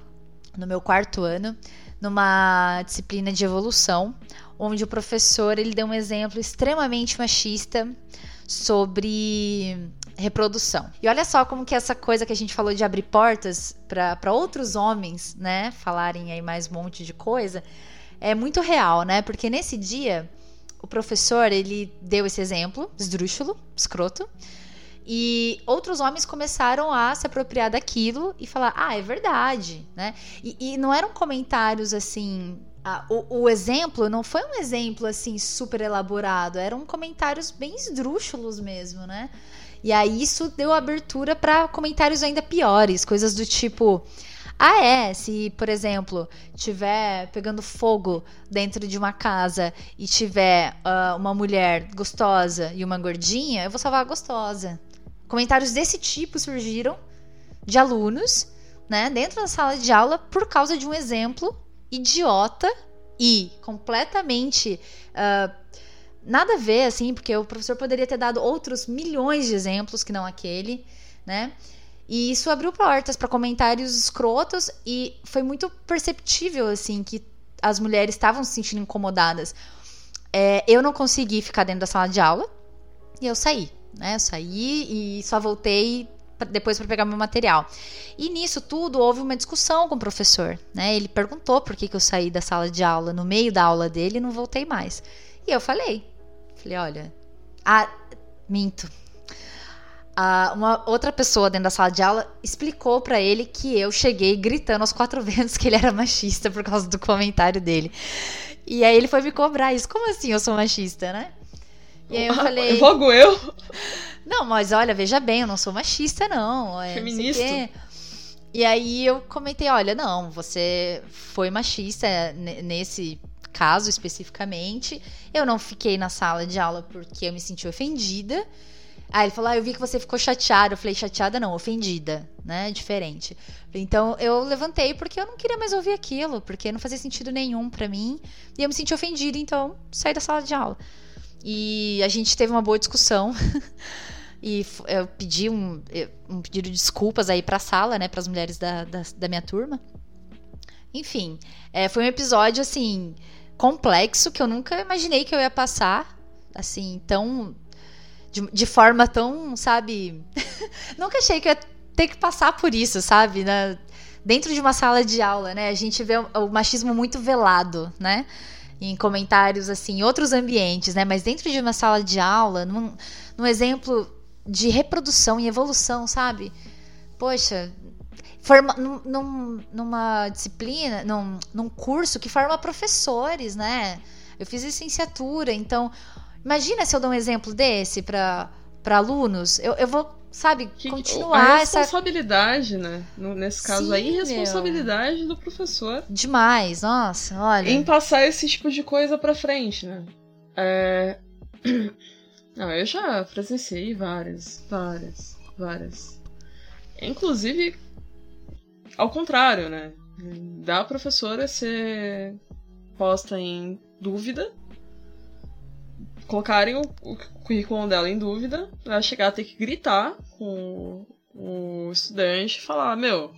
no meu quarto ano, numa disciplina de evolução, onde o professor ele deu um exemplo extremamente machista sobre reprodução. E olha só como que essa coisa que a gente falou de abrir portas para outros homens, né, falarem aí mais um monte de coisa, é muito real, né? Porque nesse dia o professor ele deu esse exemplo, esdrúxulo, escroto, e outros homens começaram a se apropriar daquilo e falar, ah, é verdade, né? E, e não eram comentários assim. Ah, o, o, exemplo não foi um exemplo assim super elaborado, eram comentários bem esdrúxulos mesmo, né? E aí isso deu abertura para comentários ainda piores, coisas do tipo. Ah, é. Se, por exemplo, tiver pegando fogo dentro de uma casa e tiver uh, uma mulher gostosa e uma gordinha, eu vou salvar a gostosa. Comentários desse tipo surgiram de alunos, né, dentro da sala de aula por causa de um exemplo idiota e completamente uh, nada a ver, assim, porque o professor poderia ter dado outros milhões de exemplos que não aquele, né? E isso abriu portas para comentários escrotos e foi muito perceptível, assim, que as mulheres estavam se sentindo incomodadas. É, eu não consegui ficar dentro da sala de aula e eu saí, né? Eu saí e só voltei depois para pegar meu material. E nisso tudo houve uma discussão com o professor, né? Ele perguntou por que, que eu saí da sala de aula no meio da aula dele e não voltei mais. E eu falei, falei, olha, ah, minto, Uh, uma outra pessoa dentro da sala de aula explicou para ele que eu cheguei gritando aos quatro <laughs> ventos que ele era machista por causa do comentário dele. E aí ele foi me cobrar isso. Como assim eu sou machista, né? E aí eu falei. Logo eu? Não, mas olha, veja bem, eu não sou machista, não. É, Feminista. E aí eu comentei, olha, não, você foi machista nesse caso especificamente. Eu não fiquei na sala de aula porque eu me senti ofendida. Aí ele falou: ah, eu vi que você ficou chateada. Eu falei: chateada não, ofendida, né? Diferente. Então eu levantei porque eu não queria mais ouvir aquilo, porque não fazia sentido nenhum para mim. E eu me senti ofendida, então saí da sala de aula. E a gente teve uma boa discussão. <laughs> e eu pedi um, um pedido de desculpas aí pra sala, né? Para as mulheres da, da, da, minha turma. Enfim, é, foi um episódio assim complexo que eu nunca imaginei que eu ia passar. Assim, tão de, de forma tão, sabe? <laughs> Nunca achei que eu ia ter que passar por isso, sabe? Na, dentro de uma sala de aula, né? A gente vê o, o machismo muito velado, né? Em comentários, assim, em outros ambientes, né? Mas dentro de uma sala de aula, num, num exemplo de reprodução e evolução, sabe? Poxa, forma, num, numa disciplina, num, num curso que forma professores, né? Eu fiz licenciatura, então imagina se eu dou um exemplo desse para alunos. Eu, eu vou, sabe, que, continuar a responsabilidade, essa... né? Nesse caso Sim, aí, responsabilidade meu. do professor. Demais, nossa, olha. Em passar esse tipo de coisa para frente, né? É... <clears throat> Não, eu já presenciei várias, várias, várias. Inclusive, ao contrário, né? Da professora ser posta em dúvida, colocarem o, o currículo dela em dúvida, ela chegar a ter que gritar com o estudante e falar: Meu,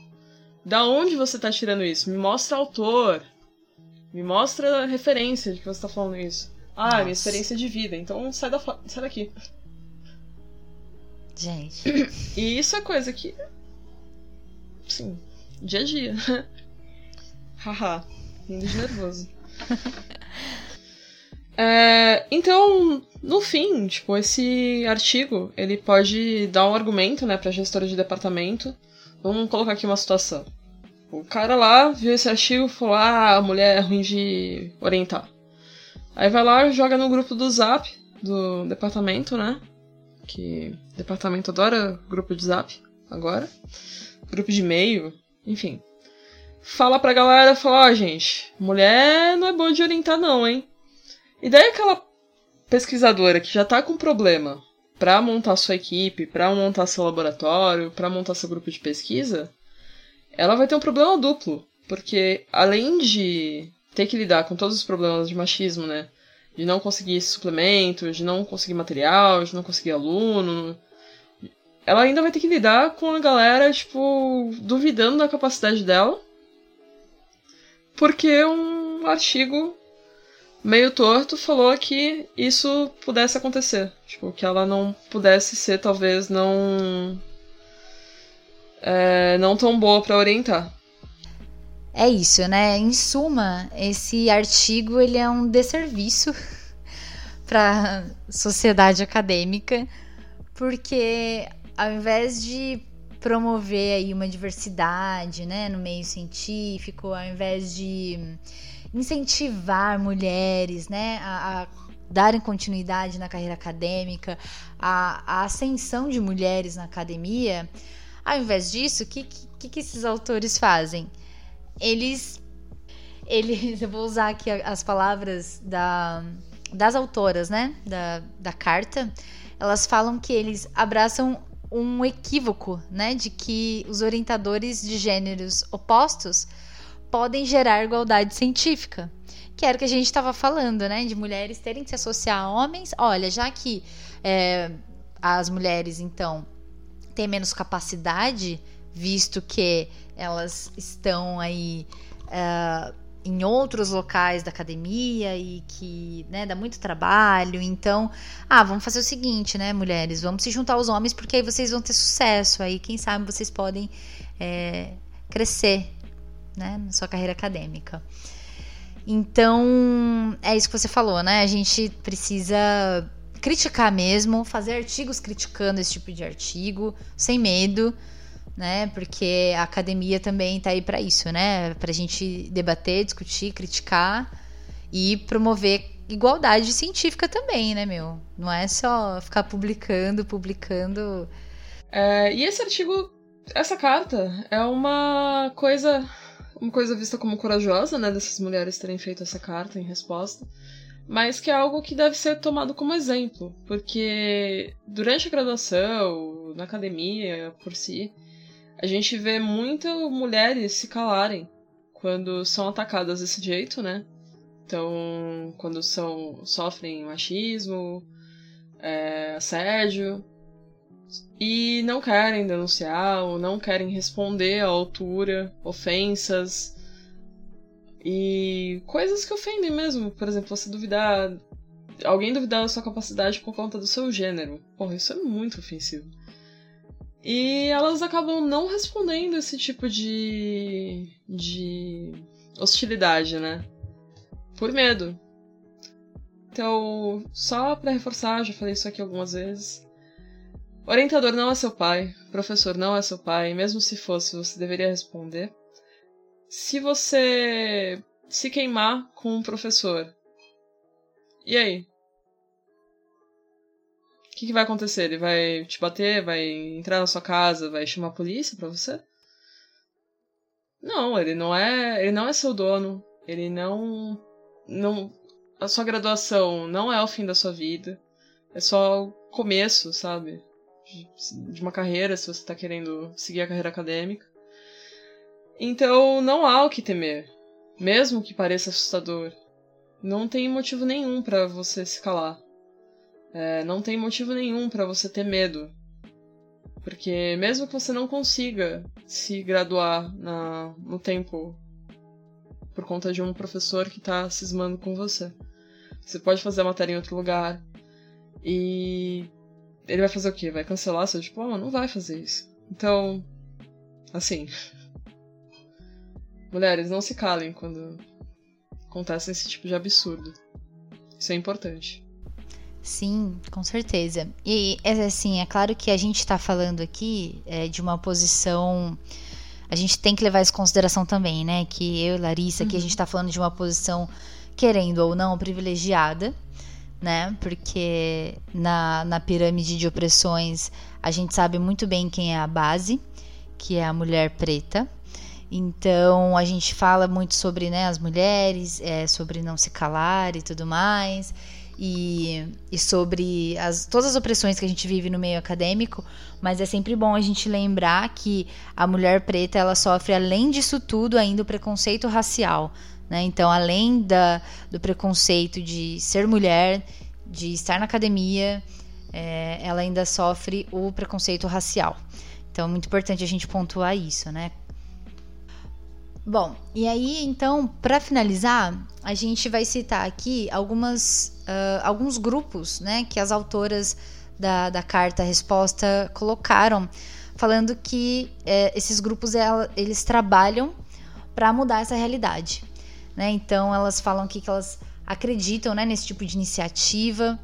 da onde você tá tirando isso? Me mostra autor, me mostra a referência de que você tá falando isso. Ah, Nossa. minha experiência de vida, então sai, da, sai daqui. Gente. <coughs> E isso é coisa que. Sim, dia a dia. <laughs> Haha, indo de nervoso. <laughs> é, então, no fim, tipo, esse artigo, ele pode dar um argumento, né, pra gestora de departamento. Vamos colocar aqui uma situação. O cara lá viu esse artigo e falou: Ah, a mulher é ruim de orientar. Aí vai lá, joga no grupo do Zap do departamento, né? Que o departamento adora grupo de Zap agora. Grupo de e-mail, enfim. Fala pra galera, fala, ó, oh, gente, mulher não é boa de orientar não, hein? E daí aquela pesquisadora que já tá com problema para montar sua equipe, para montar seu laboratório, para montar seu grupo de pesquisa, ela vai ter um problema duplo, porque além de ter que lidar com todos os problemas de machismo, né? De não conseguir suplementos, de não conseguir material, de não conseguir aluno. Ela ainda vai ter que lidar com a galera, tipo, duvidando da capacidade dela. Porque um artigo meio torto falou que isso pudesse acontecer. Tipo, que ela não pudesse ser, talvez, não. É, não tão boa para orientar. É isso, né? Em suma, esse artigo ele é um desserviço <laughs> para a sociedade acadêmica, porque ao invés de promover aí uma diversidade, né, no meio científico, ao invés de incentivar mulheres, né, a, a darem continuidade na carreira acadêmica, a, a, ascensão de mulheres na academia, ao invés disso, o que, que, que esses autores fazem? eles. Eles. <laughs> Eu vou usar aqui as palavras da, das autoras, né? Da, da carta. Elas falam que eles abraçam um equívoco, né? De que os orientadores de gêneros opostos podem gerar igualdade científica. Que era o que a gente estava falando, né? De mulheres terem que se associar a homens. Olha, já que é, as mulheres, então, têm menos capacidade, visto que elas estão aí uh, em outros locais da academia e que né, dá muito trabalho. Então, ah, vamos fazer o seguinte, né, mulheres? Vamos se juntar aos homens porque aí vocês vão ter sucesso. Aí, quem sabe, vocês podem é, crescer né, na sua carreira acadêmica. Então, é isso que você falou, né? A gente precisa criticar mesmo, fazer artigos criticando esse tipo de artigo, sem medo né? Porque a academia também está aí para isso, né? Para a gente debater, discutir, criticar e promover igualdade científica também, né, meu? Não é só ficar publicando, publicando. É, e esse artigo, essa carta, é uma coisa, uma coisa vista como corajosa, né, dessas mulheres terem feito essa carta em resposta mas que é algo que deve ser tomado como exemplo, porque durante a graduação, na academia por si, a gente vê muitas mulheres se calarem quando são atacadas desse jeito, né? Então, quando são sofrem machismo, é, assédio, e não querem denunciar ou não querem responder à altura, ofensas e coisas que ofendem mesmo. Por exemplo, você duvidar. Alguém duvidar da sua capacidade por conta do seu gênero. Porra, isso é muito ofensivo. E elas acabam não respondendo esse tipo de. de hostilidade, né? Por medo. Então, só para reforçar, já falei isso aqui algumas vezes. Orientador não é seu pai, professor não é seu pai, mesmo se fosse, você deveria responder. Se você se queimar com um professor, e aí? O que, que vai acontecer? Ele vai te bater? Vai entrar na sua casa? Vai chamar a polícia pra você? Não, ele não é, ele não é seu dono. Ele não não a sua graduação não é o fim da sua vida. É só o começo, sabe? De, uma carreira, se você tá querendo seguir a carreira acadêmica. Então, não há o que temer. Mesmo que pareça assustador. Não tem motivo nenhum para você se calar. É, não tem motivo nenhum para você ter medo. Porque mesmo que você não consiga se graduar na, no tempo por conta de um professor que tá cismando com você, você pode fazer a matéria em outro lugar e ele vai fazer o quê? Vai cancelar seu diploma? Não vai fazer isso. Então, assim. Mulheres, não se calem quando acontece esse tipo de absurdo. Isso é importante. Sim, com certeza. E assim, é claro que a gente está falando aqui é, de uma posição. A gente tem que levar isso em consideração também, né? Que eu e Larissa, aqui a gente está uhum. falando de uma posição, querendo ou não, privilegiada, né? Porque na, na pirâmide de opressões a gente sabe muito bem quem é a base, que é a mulher preta. Então a gente fala muito sobre né, as mulheres, é, sobre não se calar e tudo mais e, e sobre as, todas as opressões que a gente vive no meio acadêmico, mas é sempre bom a gente lembrar que a mulher preta ela sofre, além disso tudo, ainda o preconceito racial. Né? Então, além da, do preconceito de ser mulher, de estar na academia, é, ela ainda sofre o preconceito racial. Então, é muito importante a gente pontuar isso, né? Bom, e aí então, para finalizar, a gente vai citar aqui algumas, uh, alguns grupos né, que as autoras da, da carta resposta colocaram, falando que eh, esses grupos eles trabalham para mudar essa realidade. Né? Então, elas falam aqui que elas acreditam né, nesse tipo de iniciativa,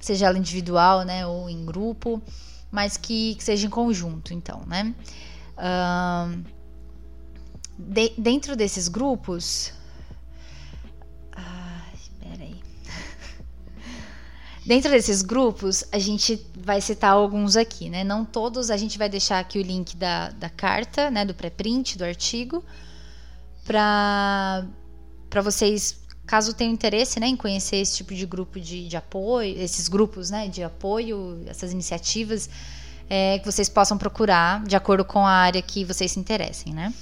seja ela individual né, ou em grupo, mas que, que seja em conjunto, então, né? Uh, de, dentro desses grupos. <laughs> Dentro desses grupos, a gente vai citar alguns aqui, né? Não todos, a gente vai deixar aqui o link da, da carta, né? Do pré-print, do artigo, para vocês, caso tenham interesse né, em conhecer esse tipo de grupo de, de apoio, esses grupos né, de apoio, essas iniciativas, é, que vocês possam procurar de acordo com a área que vocês se interessem, né?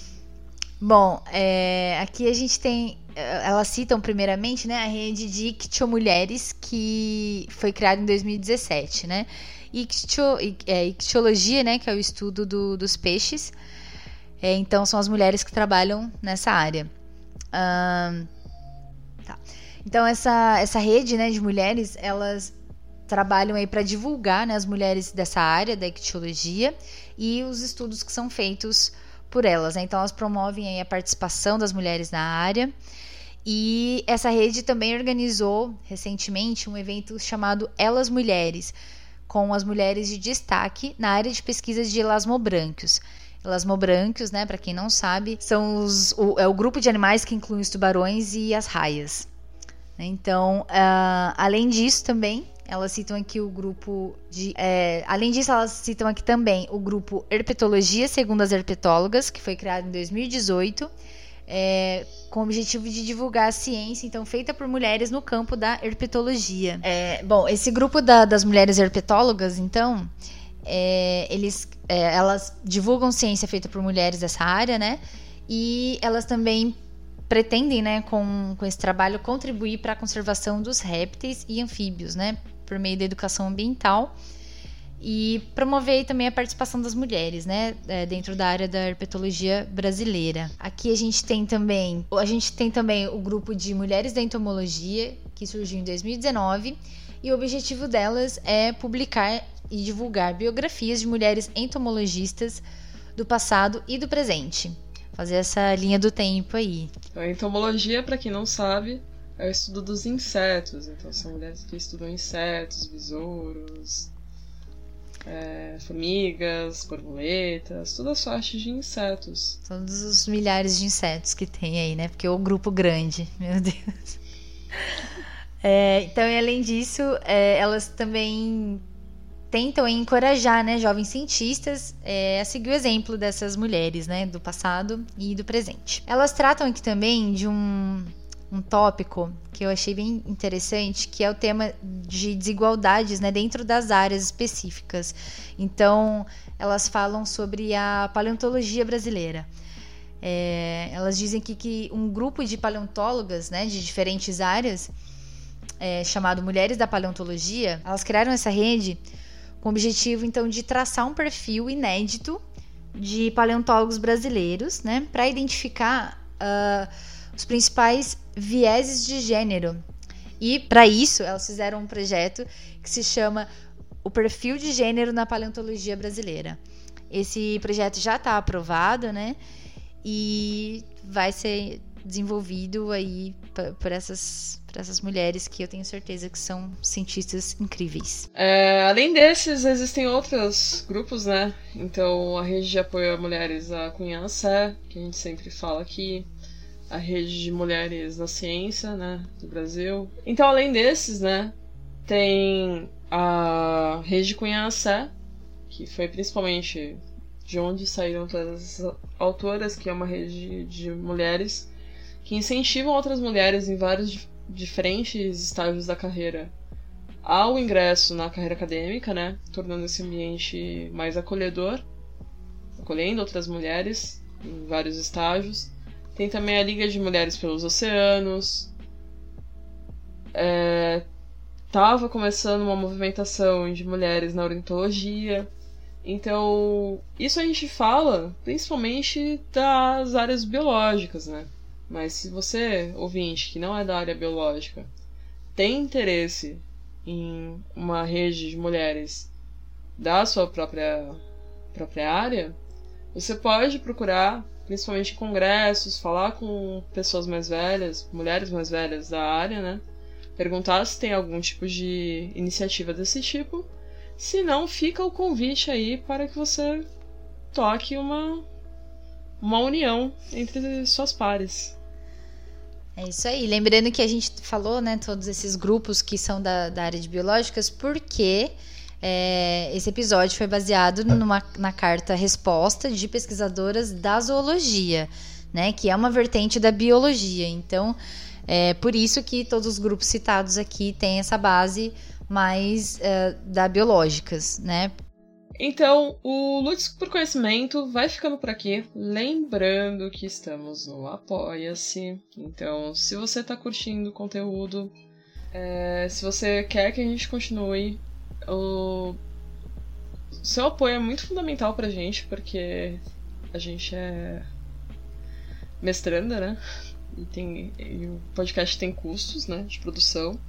Bom, é, aqui a gente tem. É, elas citam primeiramente né, a rede de Ictio Mulheres, que foi criada em 2017, né? Ictio, é, ictiologia, né, que é o estudo do, dos peixes. É, então, são as mulheres que trabalham nessa área. Tá. Então, essa, essa rede né, de mulheres, elas trabalham aí para divulgar né, as mulheres dessa área da ictiologia e os estudos que são feitos por elas. Né? Então, elas promovem a participação das mulheres na área. E essa rede também organizou recentemente um evento chamado Elas Mulheres, com as mulheres de destaque na área de pesquisas de elasmobranquios. Elasmobranquios, né, para quem não sabe, são os, o, é o grupo de animais que inclui os tubarões e as raias. Então, uh, além disso também, elas citam aqui o grupo de. É, além disso, elas citam aqui também o grupo Herpetologia segundo as herpetólogas, que foi criado em 2018. É, com o objetivo de divulgar a ciência, então, feita por mulheres no campo da herpetologia. É, bom, esse grupo da, das mulheres herpetólogas, então, é, eles, é, elas divulgam ciência feita por mulheres dessa área, né? E elas também pretendem, né, com, com esse trabalho, contribuir para a conservação dos répteis e anfíbios, né? por meio da educação ambiental e promover também a participação das mulheres, né, é, dentro da área da herpetologia brasileira. Aqui a gente tem também, a gente tem também o grupo de mulheres da entomologia que surgiu em 2019 e o objetivo delas é publicar e divulgar biografias de mulheres entomologistas do passado e do presente. Fazer essa linha do tempo aí. A entomologia, para quem não sabe, é o estudo dos insetos. Então são mulheres que estudam insetos, besouros. é, formigas, borboletas, toda sorte de insetos. Todos os milhares de insetos que tem aí, né? Porque é um grupo grande, <laughs> meu Deus. É, então, e além disso, é, elas também tentam encorajar né, jovens cientistas é, a seguir o exemplo dessas mulheres né, do passado e do presente. Elas tratam aqui também de um, um tópico que eu achei bem interessante, que é o tema de desigualdades né, dentro das áreas específicas. Então, elas falam sobre a paleontologia brasileira. É, elas dizem que, que um grupo de paleontólogas né, de diferentes áreas, é, chamado Mulheres da Paleontologia, elas criaram essa rede com o objetivo então de traçar um perfil inédito de paleontólogos brasileiros, né, para identificar uh, os principais vieses de gênero. E para isso elas fizeram um projeto que se chama o perfil de gênero na paleontologia brasileira. Esse projeto já está aprovado, né? E vai ser desenvolvido aí por essas, por essas mulheres que eu tenho certeza que são cientistas incríveis. É, além desses, existem outros grupos, né? Então, a rede de apoio a mulheres, a Cunhaça, que a gente sempre fala aqui, a rede de mulheres na ciência, né, do Brasil. Então, além desses, né, tem a rede Cunhaça, que foi principalmente de onde saíram todas as autoras, que é uma rede de mulheres que incentivam outras mulheres em vários diferentes estágios da carreira ao ingresso na carreira acadêmica, né? Tornando esse ambiente mais acolhedor, acolhendo outras mulheres em vários estágios. Tem também a Liga de Mulheres pelos Oceanos. É, tava começando uma movimentação de mulheres na ornitologia. Então, isso a gente fala principalmente das áreas biológicas, né? Mas se você, ouvinte, que não é da área biológica, tem interesse em uma rede de mulheres da sua própria, própria área, você pode procurar, principalmente congressos, falar com pessoas mais velhas, mulheres mais velhas da área, né? Perguntar se tem algum tipo de iniciativa desse tipo. Se não, fica o convite aí para que você toque uma, uma união entre suas pares. É isso aí. Lembrando que a gente falou, né, todos esses grupos que são da, da área de biológicas, porque é, esse episódio foi baseado numa, na carta resposta de pesquisadoras da zoologia, né, que é uma vertente da biologia. Então, é por isso que todos os grupos citados aqui têm essa base mais é, da biológicas, né? Então, o Lutz por Conhecimento vai ficando por aqui. Lembrando que estamos no Apoia-se. Então, se você está curtindo o conteúdo, é, se você quer que a gente continue, o seu apoio é muito fundamental pra gente, porque a gente é mestranda, né? E, tem, e o podcast tem custos, né? De produção,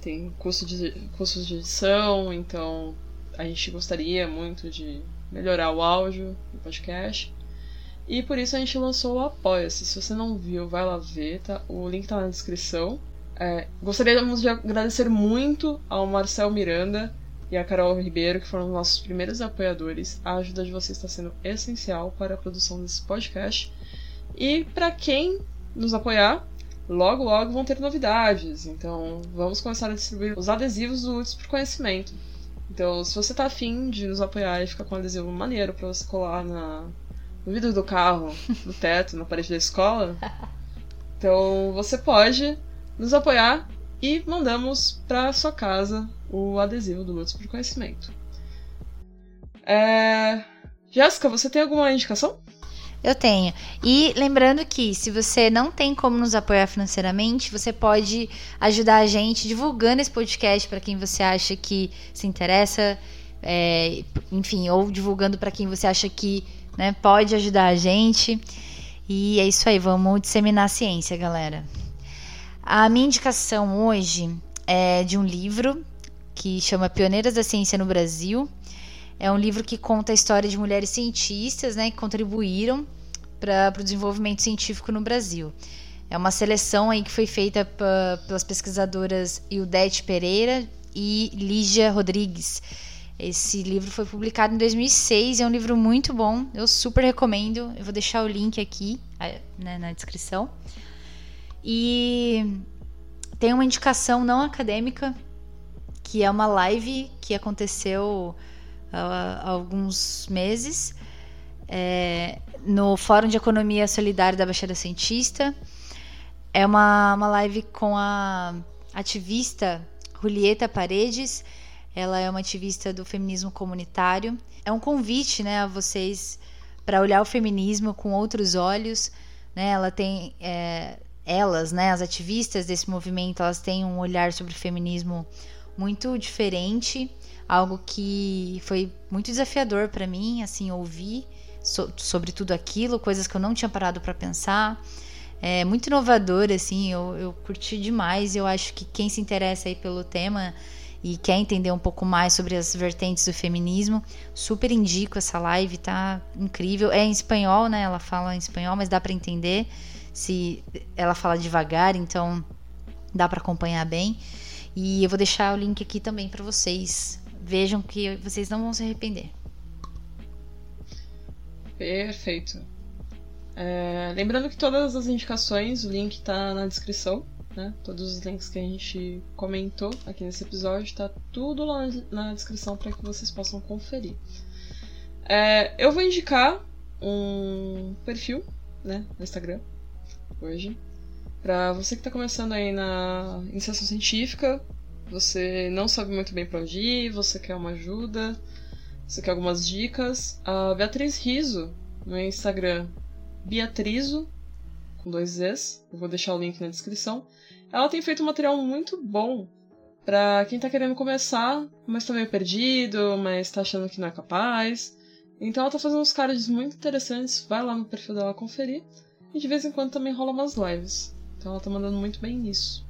tem custo de, custos de edição, então a gente gostaria muito de melhorar o áudio do podcast. E por isso a gente lançou o Apoia-se. Se você não viu, vai lá ver, tá? O link tá na descrição. É, gostaríamos de agradecer muito ao Marcel Miranda e à Carol Ribeiro, que foram nossos primeiros apoiadores. A ajuda de vocês está sendo essencial para a produção desse podcast. E para quem nos apoiar, logo logo vão ter novidades. Então vamos começar a distribuir os adesivos Lutz por Conhecimento. Então, se você tá afim de nos apoiar e ficar com um adesivo maneiro pra você colar na, no vidro do carro, no teto, na parede da escola, <laughs> então você pode nos apoiar e mandamos pra sua casa o adesivo do Lutz por Conhecimento. É... Jéssica, você tem alguma indicação? Eu tenho. E lembrando que se você não tem como nos apoiar financeiramente, você pode ajudar a gente divulgando esse podcast para quem você acha que se interessa, é, enfim, ou divulgando para quem você acha que né, pode ajudar a gente. E é isso aí, vamos disseminar a ciência, galera. A minha indicação hoje é de um livro que chama Pioneiras da Ciência no Brasil. É um livro que conta a história de mulheres cientistas né, que contribuíram para o desenvolvimento científico no Brasil. É uma seleção aí que foi feita pelas pesquisadoras Ildete Pereira e Lígia Rodrigues. Esse livro foi publicado em 2006, é um livro muito bom, eu super recomendo. Eu vou deixar o link aqui né, na descrição. E tem uma indicação não acadêmica, que é uma live que aconteceu há alguns meses é, no Fórum de Economia Solidária da Baixada Cientista. É uma, uma live com a ativista Julieta Paredes. Ela é uma ativista do feminismo comunitário. É um convite né, a vocês para olhar o feminismo com outros olhos. Né? Ela tem. É, elas, né, as ativistas desse movimento, elas têm um olhar sobre o feminismo muito diferente, algo que foi muito desafiador para mim, assim, ouvir so, sobre tudo aquilo, coisas que eu não tinha parado para pensar. É muito inovador, assim, eu, eu curti demais. Eu acho que quem se interessa aí pelo tema e quer entender um pouco mais sobre as vertentes do feminismo, super indico essa live, tá incrível. É em espanhol, né? Ela fala em espanhol, mas dá para entender. Se ela fala devagar, então dá para acompanhar bem. E eu vou deixar o link aqui também para vocês. Vejam que vocês não vão se arrepender. Perfeito. É, lembrando que todas as indicações, o link está na descrição, né? Todos os links que a gente comentou aqui nesse episódio, está tudo lá na descrição para que vocês possam conferir. É, eu vou indicar um perfil, né, no Instagram, hoje, para você que está começando aí na iniciação científica, você não sabe muito bem para onde ir, você quer uma ajuda, você quer algumas dicas? A Beatriz Riso, no Instagram, Beatrizo, com dois Zs, eu vou deixar o link na descrição. Ela tem feito um material muito bom para quem tá querendo começar, mas tá meio perdido, mas tá achando que não é capaz. Então ela tá fazendo uns cards muito interessantes, vai lá no perfil dela conferir. E de vez em quando também rola umas lives. Então ela tá mandando muito bem nisso.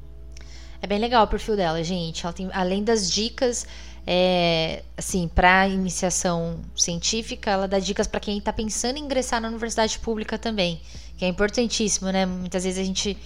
É bem legal o perfil dela, gente. Ela tem, além das dicas, é, assim, para iniciação científica, ela dá dicas para quem está pensando em ingressar na universidade pública também, que é importantíssimo, né? Muitas vezes a gente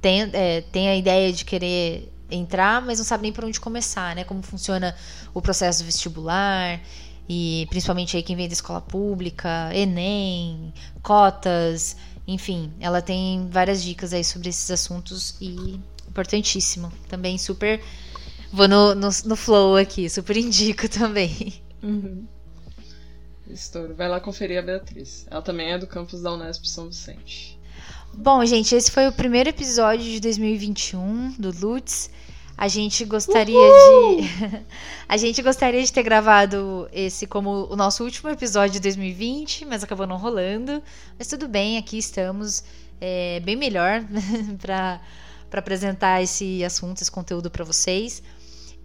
tem, é, tem a ideia de querer entrar, mas não sabe nem por onde começar, né? Como funciona o processo vestibular e principalmente aí quem vem da escola pública, Enem, cotas, enfim, ela tem várias dicas aí sobre esses assuntos e importantíssimo. Também super Vou no, no, no flow aqui, super indico <laughs> também. Uhum. Estouro. Vai lá conferir a Beatriz. Ela também é do campus da Unesp São Vicente. Bom, gente, esse foi o primeiro episódio de 2021 do Lutz. A gente gostaria Uhul! de. <laughs> a gente gostaria de ter gravado esse como o nosso último episódio de 2020, mas acabou não rolando. Mas tudo bem, aqui estamos é, bem melhor <laughs> para apresentar esse assunto, esse conteúdo para vocês.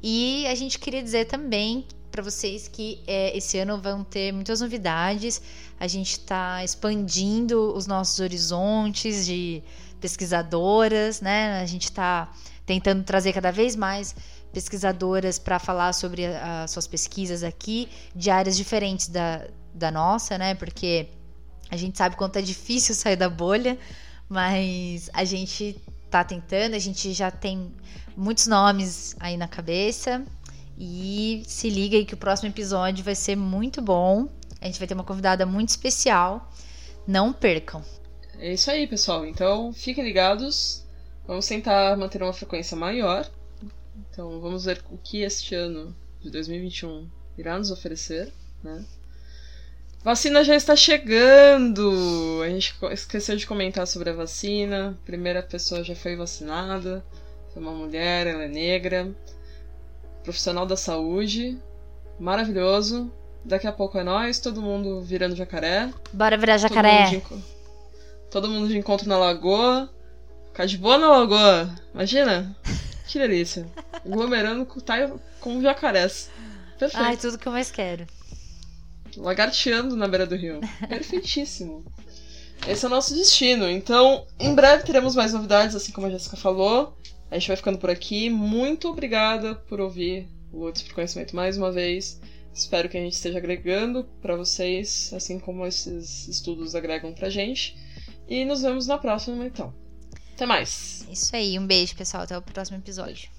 E a gente queria dizer também para vocês que é, esse ano vão ter muitas novidades. A gente está expandindo os nossos horizontes de pesquisadoras, né? A gente está tentando trazer cada vez mais pesquisadoras para falar sobre as suas pesquisas aqui, de áreas diferentes da, da nossa, né? Porque a gente sabe quanto é difícil <laughs> sair da bolha, mas a gente está tentando, a gente já tem muitos nomes aí na cabeça. E se liga aí que o próximo episódio vai ser muito bom. A gente vai ter uma convidada muito especial. Não percam. É isso aí, pessoal. Então fiquem ligados. Vamos tentar manter uma frequência maior. Então vamos ver o que este ano de 2021 irá nos oferecer, né? Vacina já está chegando! A gente esqueceu de comentar sobre a vacina. A primeira pessoa já foi vacinada. Foi uma mulher, ela é negra, profissional da saúde, maravilhoso. Daqui a pouco é nós, todo mundo virando jacaré. Bora virar jacaré. Todo mundo de, todo mundo de encontro na lagoa. Ficar de boa na lagoa. Imagina? <laughs> Que delícia. Aglomerando com, tá, com jacarés. Perfeito. Ai, tudo que eu mais quero. Lagarteando na beira do rio. Perfeitíssimo. Esse é o nosso destino. Então, em breve teremos mais novidades, assim como a Jéssica falou. A gente vai ficando por aqui. Muito obrigada por ouvir o Lutz por Conhecimento mais uma vez. Espero que a gente esteja agregando para vocês, assim como esses estudos agregam pra gente. E nos vemos na próxima, então. Até mais. Isso aí, um beijo, pessoal. Até o próximo episódio.